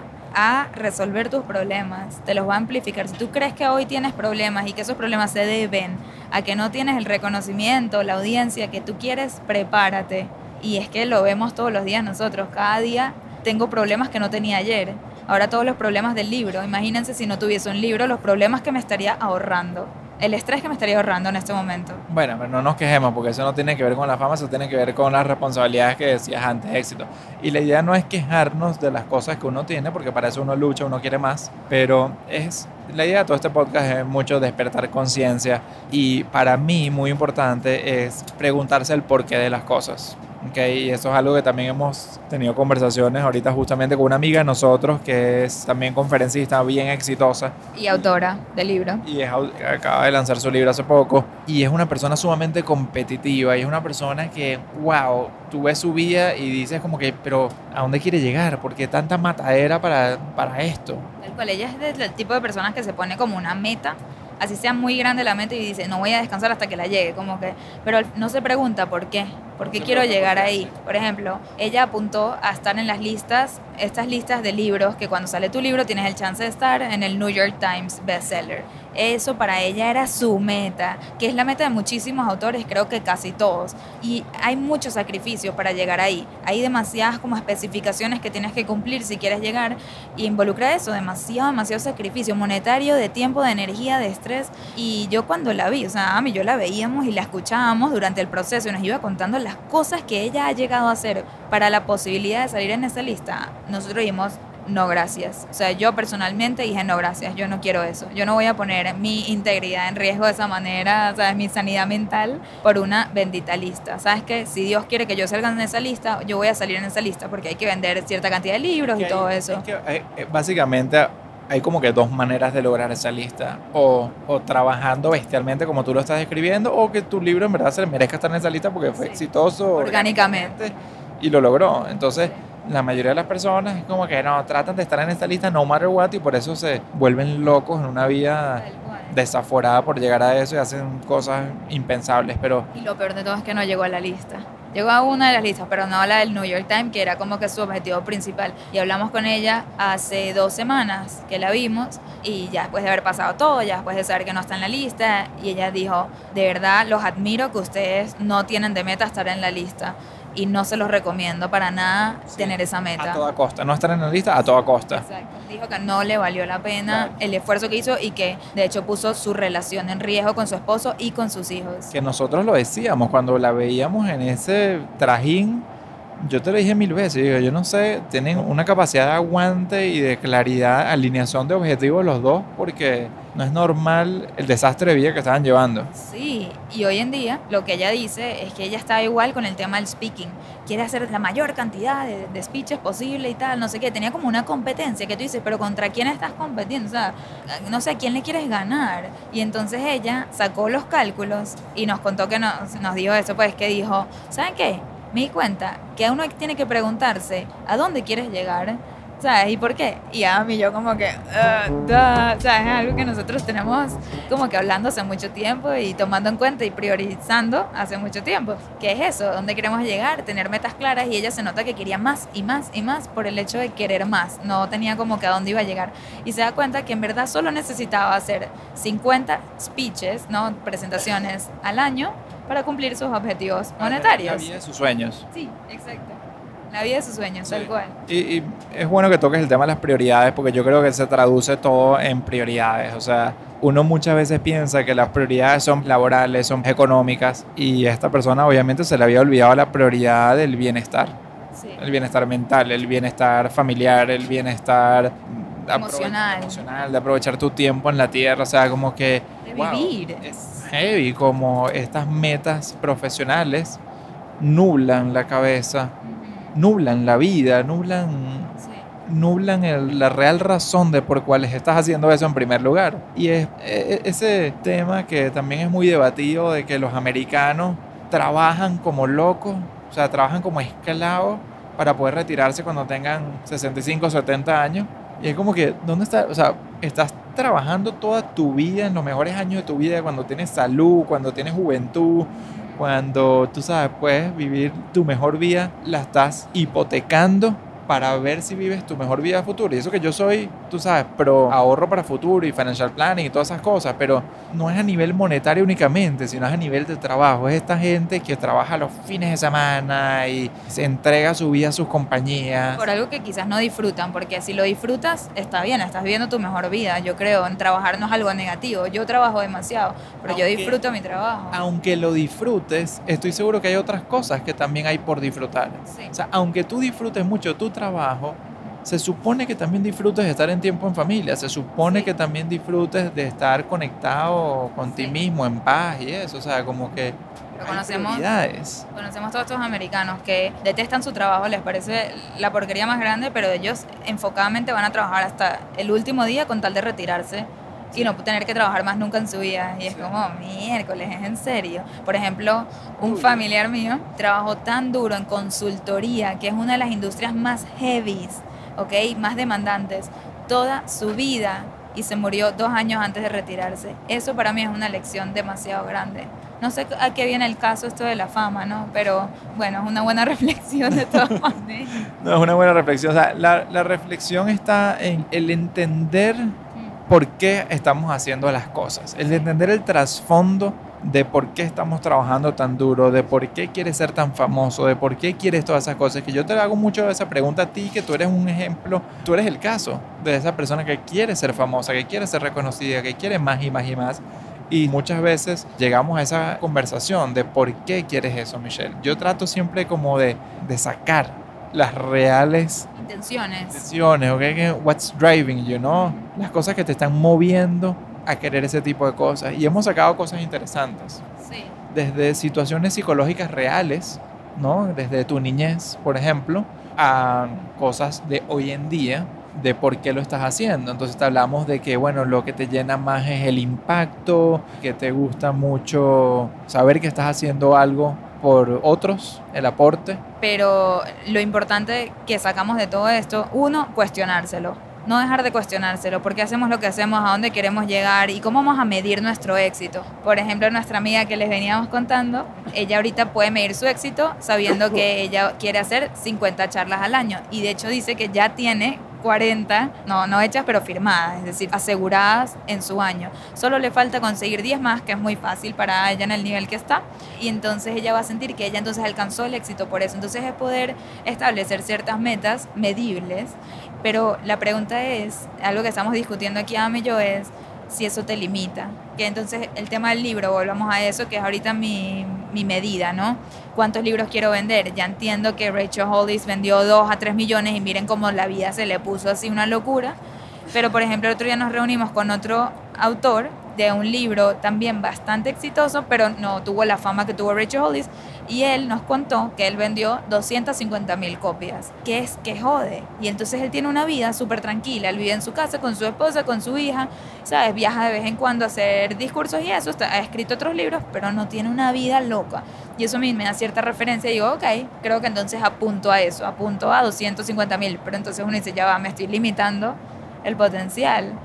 resolver tus problemas, te los va a amplificar. Si tú crees que hoy tienes problemas y que esos problemas se deben a que no tienes el reconocimiento, la audiencia que tú quieres, prepárate. Y es que lo vemos todos los días nosotros, cada día tengo problemas que no tenía ayer. Ahora todos los problemas del libro, imagínense si no tuviese un libro, los problemas que me estaría ahorrando, el estrés que me estaría ahorrando en este momento. Bueno, pero no nos quejemos porque eso no tiene que ver con la fama, eso tiene que ver con las responsabilidades que decías antes, éxito. Y la idea no es quejarnos de las cosas que uno tiene, porque para eso uno lucha, uno quiere más, pero es la idea de todo este podcast es mucho despertar conciencia y para mí muy importante es preguntarse el porqué de las cosas. Okay, y eso es algo que también hemos tenido conversaciones ahorita justamente con una amiga de nosotros que es también conferencista bien exitosa. Y autora del libro. Y es, acaba de lanzar su libro hace poco. Y es una persona sumamente competitiva y es una persona que, wow, tú ves su vida y dices como que, pero ¿a dónde quiere llegar? ¿Por qué tanta matadera para, para esto? El cual ella es del tipo de personas que se pone como una meta así sea muy grande la mente y dice, no voy a descansar hasta que la llegue, como que, pero no se pregunta por qué, por qué quiero llegar ahí. Por ejemplo, ella apuntó a estar en las listas, estas listas de libros, que cuando sale tu libro tienes el chance de estar en el New York Times bestseller. Eso para ella era su meta, que es la meta de muchísimos autores, creo que casi todos. Y hay mucho sacrificio para llegar ahí. Hay demasiadas como especificaciones que tienes que cumplir si quieres llegar y involucra eso, demasiado, demasiado sacrificio monetario, de tiempo, de energía, de estrés. Y yo cuando la vi, o sea, a mí yo la veíamos y la escuchábamos durante el proceso y nos iba contando las cosas que ella ha llegado a hacer para la posibilidad de salir en esa lista. Nosotros vimos no gracias. O sea, yo personalmente dije no gracias, yo no quiero eso. Yo no voy a poner mi integridad en riesgo de esa manera, ¿sabes? Mi sanidad mental por una bendita lista. ¿Sabes qué? Si Dios quiere que yo salga en esa lista, yo voy a salir en esa lista porque hay que vender cierta cantidad de libros y todo eso. Eh, básicamente hay como que dos maneras de lograr esa lista. O, o, trabajando bestialmente como tú lo estás describiendo, o que tu libro en verdad se merezca estar en esa lista porque fue exitoso. Orgánicamente. Y lo logró. Entonces la mayoría de las personas es como que no, tratan de estar en esta lista no matter what y por eso se vuelven locos en una vida desaforada por llegar a eso y hacen cosas impensables, pero... Y lo peor de todo es que no llegó a la lista. Llegó a una de las listas, pero no a la del New York Times, que era como que su objetivo principal. Y hablamos con ella hace dos semanas que la vimos y ya después de haber pasado todo, ya después de saber que no está en la lista, y ella dijo, de verdad los admiro que ustedes no tienen de meta estar en la lista y no se los recomiendo para nada tener esa meta. A toda costa, no estar en la lista a toda costa. Exacto. Dijo que no le valió la pena el esfuerzo que hizo y que de hecho puso su relación en riesgo con su esposo y con sus hijos. Que nosotros lo decíamos cuando la veíamos en ese trajín yo te lo dije mil veces, yo no sé, tienen una capacidad de aguante y de claridad, alineación de objetivos los dos, porque no es normal el desastre de vida que estaban llevando. Sí, y hoy en día lo que ella dice es que ella está igual con el tema del speaking. Quiere hacer la mayor cantidad de, de speeches posible y tal, no sé qué. Tenía como una competencia que tú dices, pero ¿contra quién estás compitiendo? O sea, no sé, ¿a quién le quieres ganar? Y entonces ella sacó los cálculos y nos contó que nos, nos dijo eso, pues que dijo, ¿saben qué? Me di cuenta que uno tiene que preguntarse a dónde quieres llegar, ¿sabes? ¿Y por qué? Y a mí yo como que, uh, ¿sabes? Es algo que nosotros tenemos como que hablando hace mucho tiempo y tomando en cuenta y priorizando hace mucho tiempo. ¿Qué es eso? ¿Dónde queremos llegar? Tener metas claras y ella se nota que quería más y más y más por el hecho de querer más. No tenía como que a dónde iba a llegar. Y se da cuenta que en verdad solo necesitaba hacer 50 speeches, ¿no? Presentaciones al año para cumplir sus objetivos monetarios. La vida de sus sueños. Sí, exacto. La vida de sus sueños, tal cual. Y, es bueno que toques el tema de las prioridades porque yo creo que se traduce todo en prioridades. O sea, uno muchas veces piensa que las prioridades son laborales, son económicas y esta persona obviamente se le había olvidado la prioridad del bienestar. Sí. El bienestar mental, el bienestar familiar, el bienestar emocional. emocional, de aprovechar tu tiempo en la tierra, o sea, como que... De vivir heavy como estas metas profesionales nublan la cabeza, nublan la vida, nublan, nublan la real razón de por cuáles estás haciendo eso en primer lugar. Y es e, e, ese tema que también es muy debatido de que los americanos trabajan como locos, o sea, trabajan como esclavos para poder retirarse cuando tengan 65 o 70 años. Y es como que, ¿dónde está? O sea, estás trabajando toda tu vida, en los mejores años de tu vida, cuando tienes salud, cuando tienes juventud, cuando tú sabes, puedes vivir tu mejor vida, la estás hipotecando para ver si vives tu mejor vida futuro. Y eso que yo soy, tú sabes, pro ahorro para futuro y financial planning y todas esas cosas, pero no es a nivel monetario únicamente, sino es a nivel de trabajo. Es esta gente que trabaja los fines de semana y se entrega su vida a sus compañías. Por algo que quizás no disfrutan, porque si lo disfrutas, está bien, estás viviendo tu mejor vida. Yo creo, en trabajar no es algo negativo. Yo trabajo demasiado, pero yo disfruto mi trabajo. Aunque lo disfrutes, estoy seguro que hay otras cosas que también hay por disfrutar. O sea, aunque tú disfrutes mucho tu trabajo, se supone que también disfrutes de estar en tiempo en familia, se supone Sí. que también disfrutes de estar conectado con ti Sí. mismo, en paz y eso, o sea, como que hay conocemos. Conocemos todos estos americanos que detestan su trabajo, les parece la porquería más grande, pero ellos enfocadamente van a trabajar hasta el último día con tal de retirarse y no tener que trabajar más nunca en su vida. Y es como, miércoles, es en serio. Por ejemplo, un familiar mío trabajó tan duro en consultoría, que es una de las industrias más heavies, ¿ok? Más demandantes, toda su vida y se murió dos años antes de retirarse. Eso para mí es una lección demasiado grande. No sé a qué viene el caso esto de la fama, ¿no? Pero bueno, es una buena reflexión de todas maneras. No, es una buena reflexión. O sea, la, la reflexión está en el entender por qué estamos haciendo las cosas, el entender el trasfondo de por qué estamos trabajando tan duro, de por qué quieres ser tan famoso, de por qué quieres todas esas cosas. Que yo te hago mucho esa pregunta a ti, que tú eres un ejemplo, tú eres el caso de esa persona que quiere ser famosa, que quiere ser reconocida, que quiere más y más y más. Y muchas veces llegamos a esa conversación de por qué quieres eso, Michelle. Yo trato siempre como de, de sacar las reales Intenciones. decisiones, ¿ok? What's driving you, ¿no? Las cosas que te están moviendo a querer ese tipo de cosas. Y hemos sacado cosas interesantes. Sí. Desde situaciones psicológicas reales, ¿no? Desde tu niñez, por ejemplo, a cosas de hoy en día, de por qué lo estás haciendo. Entonces te hablamos de que, bueno, lo que te llena más es el impacto, que te gusta mucho saber que estás haciendo algo por otros, el aporte. Pero lo importante que sacamos de todo esto, uno, cuestionárselo. No dejar de cuestionárselo, porque hacemos lo que hacemos, a dónde queremos llegar y cómo vamos a medir nuestro éxito. Por ejemplo, nuestra amiga que les veníamos contando, ella ahorita puede medir su éxito sabiendo que ella quiere hacer 50 charlas al año y de hecho dice que ya tiene 40, no, no hechas, pero firmadas, es decir, aseguradas en su año. Solo le falta conseguir 10 más, que es muy fácil para ella en el nivel que está, y entonces ella va a sentir que ella entonces alcanzó el éxito por eso. Entonces es poder establecer ciertas metas medibles, pero la pregunta es, algo que estamos discutiendo aquí, Ame y yo, es si eso te limita. Que entonces el tema del libro, volvamos a eso, que es ahorita mi, mi medida, ¿no? ¿Cuántos libros quiero vender? Ya entiendo que Rachel Hollis vendió 2 a 3 millones y miren cómo la vida se le puso así una locura. Pero por ejemplo, otro día nos reunimos con otro autor de un libro también bastante exitoso, pero no tuvo la fama que tuvo Rachel Hollis. Y él nos contó que él vendió 250 mil copias, que es que jode. Y entonces él tiene una vida súper tranquila. Él vive en su casa con su esposa, con su hija, ¿sabes? Viaja de vez en cuando a hacer discursos y eso. Ha escrito otros libros, pero no tiene una vida loca. Y eso a mí me da cierta referencia y digo, ok, creo que entonces apunto a eso, apunto a 250 mil. Pero entonces uno dice, ya va, me estoy limitando el potencial.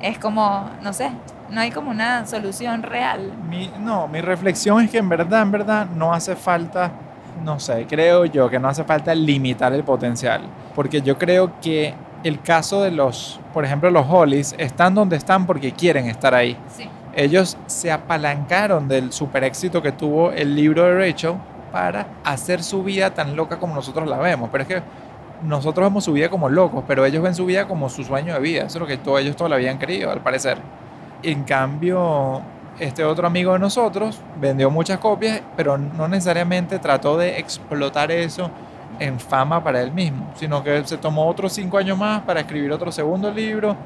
Es como, no sé, no hay como una solución real. Mi- no, mi reflexión es que en verdad, en verdad, no hace falta, no sé, creo yo que no hace falta limitar el potencial. Porque yo creo que el caso de los, por ejemplo, los Hollies, están donde están porque quieren estar ahí. Sí. Ellos se apalancaron del super éxito que tuvo el libro de Rachel para hacer su vida tan loca como nosotros la vemos. Pero es que nosotros vemos su vida como locos, pero ellos ven su vida como su sueño de vida. Eso es lo que todo, ellos toda la vida han querido, al parecer. En cambio, este otro amigo de nosotros vendió muchas copias, pero no necesariamente trató de explotar eso en fama para él mismo, sino que se tomó otros cinco años más para escribir otro segundo libro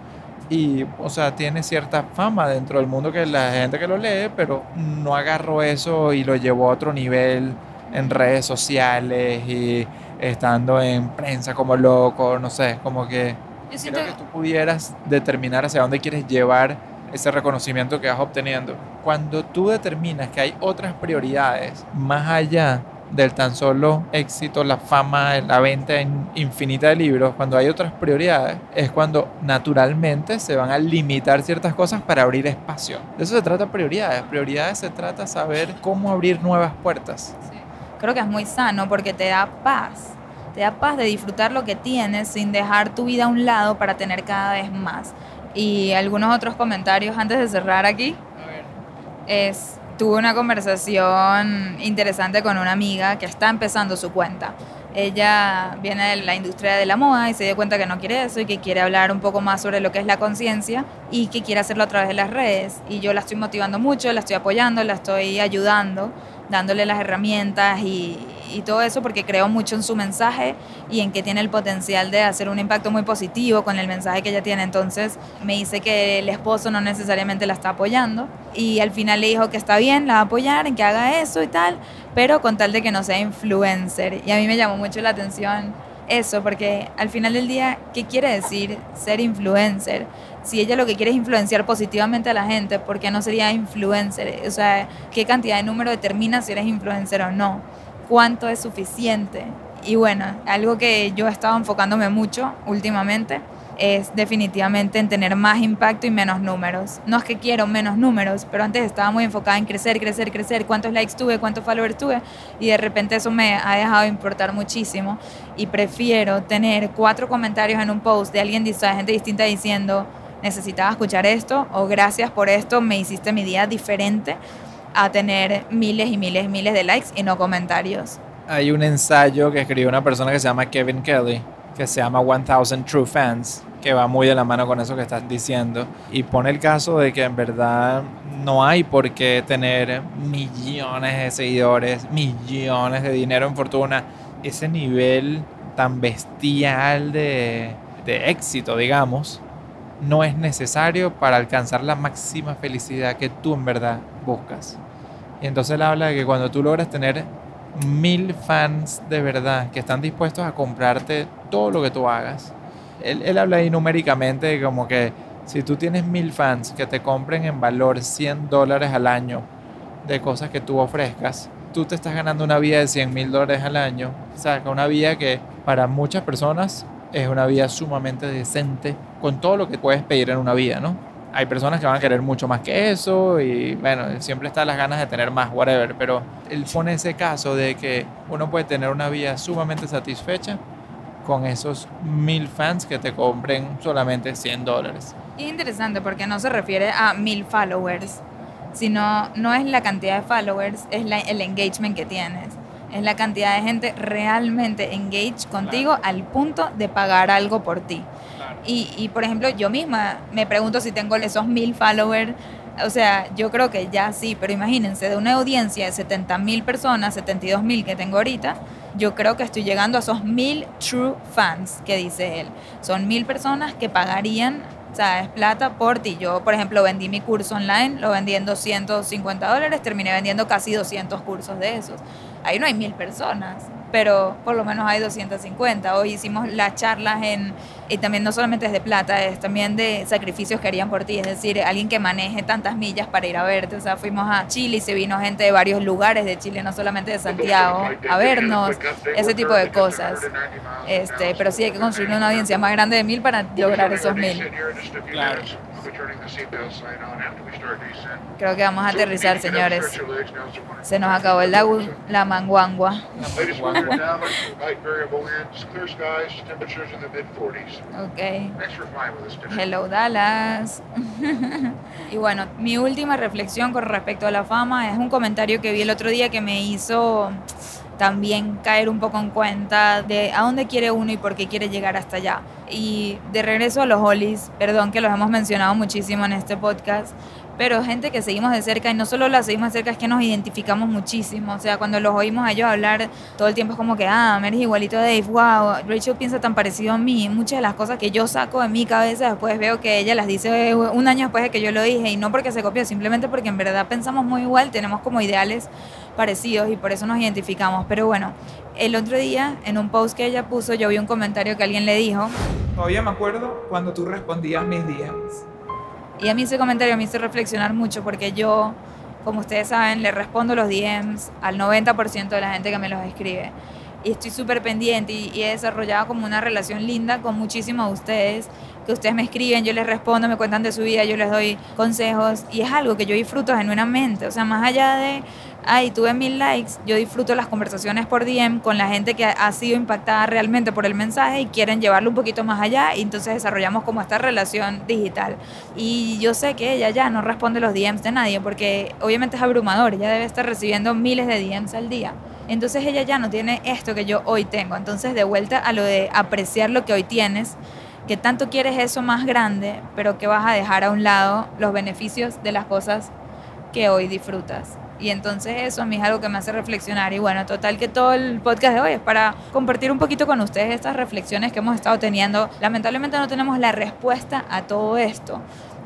y, o sea, tiene cierta fama dentro del mundo que la gente que lo lee, pero no agarró eso y lo llevó a otro nivel en redes sociales y estando en prensa como loco, no sé, como que Yo siento creo que tú pudieras determinar hacia dónde quieres llevar ese reconocimiento que vas obteniendo. Cuando tú determinas que hay otras prioridades más allá del tan solo éxito, la fama, la venta in- infinita de libros, cuando hay otras prioridades, es cuando naturalmente se van a limitar ciertas cosas para abrir espacio. De eso se trata prioridades. Prioridades se trata saber cómo abrir nuevas puertas. Sí. Creo que es muy sano porque te da paz. Te da paz de disfrutar lo que tienes sin dejar tu vida a un lado para tener cada vez más. Y algunos otros comentarios antes de cerrar aquí. Es, tuve una conversación interesante con una amiga que está empezando su cuenta. Ella viene de la industria de la moda y se dio cuenta que no quiere eso y que quiere hablar un poco más sobre lo que es la conciencia y que quiere hacerlo a través de las redes. Y yo la estoy motivando mucho, la estoy apoyando, la estoy ayudando, dándole las herramientas y, y todo eso porque creo mucho en su mensaje y en que tiene el potencial de hacer un impacto muy positivo con el mensaje que ella tiene. Entonces me dice que el esposo no necesariamente la está apoyando y al final le dijo que está bien, la va a apoyar en que haga eso y tal, pero con tal de que no sea influencer. Y a mí me llamó mucho la atención eso, porque al final del día, ¿qué quiere decir ser influencer? Si ella lo que quiere es influenciar positivamente a la gente, ¿por qué no sería influencer? O sea, ¿qué cantidad de número determina si eres influencer o no? ¿Cuánto es suficiente? Y bueno, algo que yo he estado enfocándome mucho últimamente es definitivamente en tener más impacto y menos números. No es que quiero menos números, pero antes estaba muy enfocada en crecer, crecer, crecer, cuántos likes tuve, cuántos followers tuve, y de repente eso me ha dejado de importar muchísimo y prefiero tener cuatro comentarios en un post de alguien, de gente distinta diciendo, necesitaba escuchar esto o gracias por esto, me hiciste mi día diferente, a tener miles y miles y miles de likes y no comentarios. Hay un ensayo que escribió una persona que se llama Kevin Kelly, que se llama 1000 True Fans, que va muy de la mano con eso que estás diciendo. Y pone el caso de que en verdad no hay por qué tener millones de seguidores, millones de dinero en fortuna, ese nivel tan bestial de, de éxito, digamos, no es necesario para alcanzar la máxima felicidad que tú en verdad buscas. Y entonces él habla de que cuando tú logras tener mil fans de verdad que están dispuestos a comprarte todo lo que tú hagas. Él, él habla ahí numéricamente como que si tú tienes mil fans que te compren en valor 100 dólares al año de cosas que tú ofrezcas, tú te estás ganando una vida de 100 mil dólares al año. O sea, una vida que para muchas personas es una vida sumamente decente con todo lo que puedes pedir en una vida, ¿no? Hay personas que van a querer mucho más que eso y bueno, siempre están las ganas de tener más, whatever, pero él pone ese caso de que uno puede tener una vida sumamente satisfecha con esos mil fans que te compren solamente 100 dólares. Es interesante porque no se refiere a mil followers, sino no es la cantidad de followers, es el engagement que tienes. Es la cantidad de gente realmente engaged contigo al punto de pagar algo por ti. Y, y, por ejemplo, yo misma me pregunto si tengo esos mil followers. O sea, yo creo que ya sí, pero imagínense, de una audiencia de 70 mil personas, 72 mil que tengo ahorita, yo creo que estoy llegando a esos mil true fans que dice él. Son mil personas que pagarían, o sea, es plata por ti. Yo, por ejemplo, vendí mi curso online, lo vendí en 250 dólares, terminé vendiendo casi 200 cursos de esos. Ahí no hay mil personas pero por lo menos hay 250. Hoy hicimos las charlas en, y también no solamente es de plata, es también de sacrificios que harían por ti, es decir, alguien que maneje tantas millas para ir a verte. O sea, fuimos a Chile y se vino gente de varios lugares de Chile, no solamente de Santiago, a vernos, ese tipo de cosas. Este, pero sí hay que construir una audiencia más grande de mil para lograr esos mil. Claro. Creo que vamos a aterrizar, señores. Se nos acabó el lago, la manguangua. Ok. Hello, Dallas. y bueno, mi última reflexión con respecto a la fama es un comentario que vi el otro día que me hizo también caer un poco en cuenta de a dónde quiere uno y por qué quiere llegar hasta allá. Y de regreso a los Hollies, perdón que los hemos mencionado muchísimo en este podcast, pero gente que seguimos de cerca y no solo la seguimos de cerca, es que nos identificamos muchísimo. O sea, cuando los oímos a ellos hablar todo el tiempo es como que, ah, eres igualito a Dave, wow, Rachel piensa tan parecido a mí. Muchas de las cosas que yo saco de mi cabeza después veo que ella las dice un año después de que yo lo dije y no porque se copió, simplemente porque en verdad pensamos muy igual, tenemos como ideales parecidos y por eso nos identificamos. Pero bueno, el otro día en un post que ella puso yo vi un comentario que alguien le dijo. Todavía me acuerdo cuando tú respondías mis DMs. Y a mí ese comentario me hizo reflexionar mucho porque yo, como ustedes saben, le respondo los DMs al 90% de la gente que me los escribe. Y estoy súper pendiente y, y he desarrollado como una relación linda con muchísimos de ustedes que ustedes me escriben, yo les respondo, me cuentan de su vida, yo les doy consejos y es algo que yo disfruto genuinamente. O sea, más allá de ay, tuve mil likes, yo disfruto las conversaciones por DM con la gente que ha sido impactada realmente por el mensaje y quieren llevarlo un poquito más allá y entonces desarrollamos como esta relación digital. Y yo sé que ella ya no responde los DMs de nadie porque obviamente es abrumador, ella debe estar recibiendo miles de DMs al día. Entonces ella ya no tiene esto que yo hoy tengo. Entonces de vuelta a lo de apreciar lo que hoy tienes, que tanto quieres eso más grande, pero que vas a dejar a un lado los beneficios de las cosas que hoy disfrutas. Y entonces eso a mí es algo que me hace reflexionar. Y bueno, total que todo el podcast de hoy es para compartir un poquito con ustedes estas reflexiones que hemos estado teniendo. Lamentablemente no tenemos la respuesta a todo esto.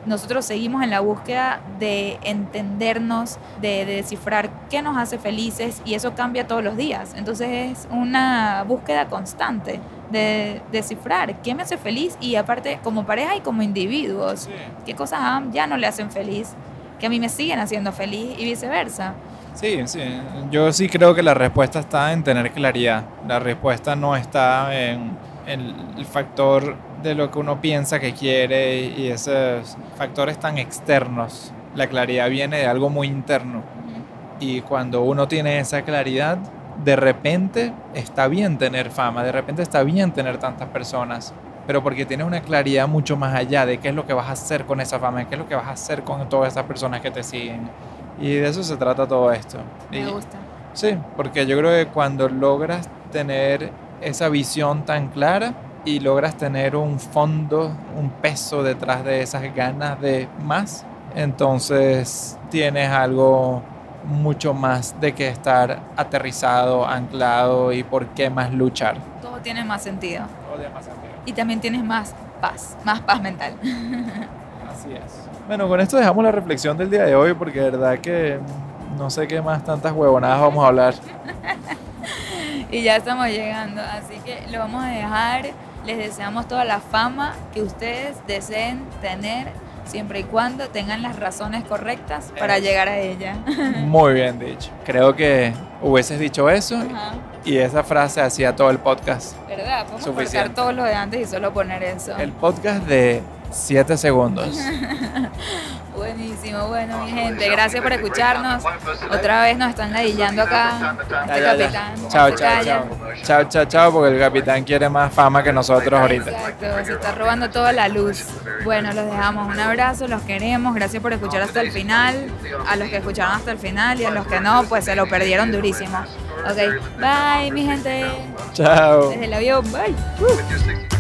Nosotros seguimos en la búsqueda de entendernos, de, de descifrar qué nos hace felices y eso cambia todos los días. Entonces es una búsqueda constante de descifrar qué me hace feliz y aparte como pareja y como individuos, qué cosas ya no le hacen feliz, que a mí me siguen haciendo feliz y viceversa. Sí, sí. Yo sí creo que la respuesta está en tener claridad. La respuesta no está en, en el factor de lo que uno piensa que quiere y esos factores tan externos. La claridad viene de algo muy interno. Y cuando uno tiene esa claridad, de repente está bien tener fama, de repente está bien tener tantas personas, pero porque tienes una claridad mucho más allá de qué es lo que vas a hacer con esa fama, qué es lo que vas a hacer con todas esas personas que te siguen. Y de eso se trata todo esto. Me Y- gusta. Sí, porque yo creo que cuando logras tener esa visión tan clara y logras tener un fondo, un peso detrás de esas ganas de más, entonces tienes algo mucho más de que estar aterrizado, anclado y por qué más luchar. Todo tiene más sentido. Y también tienes más paz, más paz mental. Así es. Bueno, con esto dejamos la reflexión del día de hoy porque de verdad que no sé qué más tantas huevonadas vamos a hablar. y ya estamos llegando, así que lo vamos a dejar. Les deseamos toda la fama que ustedes deseen tener, siempre y cuando tengan las razones correctas para llegar a ella. Muy bien dicho. Creo que hubieses dicho eso Ajá. Y esa frase hacía todo el podcast. ¿Verdad? Podemos Suficiente. cortar todo lo de antes y solo poner eso. El podcast de 7 segundos. Buenísimo, bueno, mi gente, gracias por escucharnos. Otra vez nos están ladillando acá. Ya, Este ya, ya. capitán. Chao, chao, chao. Chao, chao, chao, porque el capitán quiere más fama que nosotros ahorita. Exacto, se está robando toda la luz. Bueno, los dejamos. Un abrazo, los queremos. Gracias por escuchar hasta el final. A los que escucharon hasta el final y a los que no, pues se lo perdieron durísimo. Ok, bye, mi gente. Chao. Desde el avión, bye. Uh.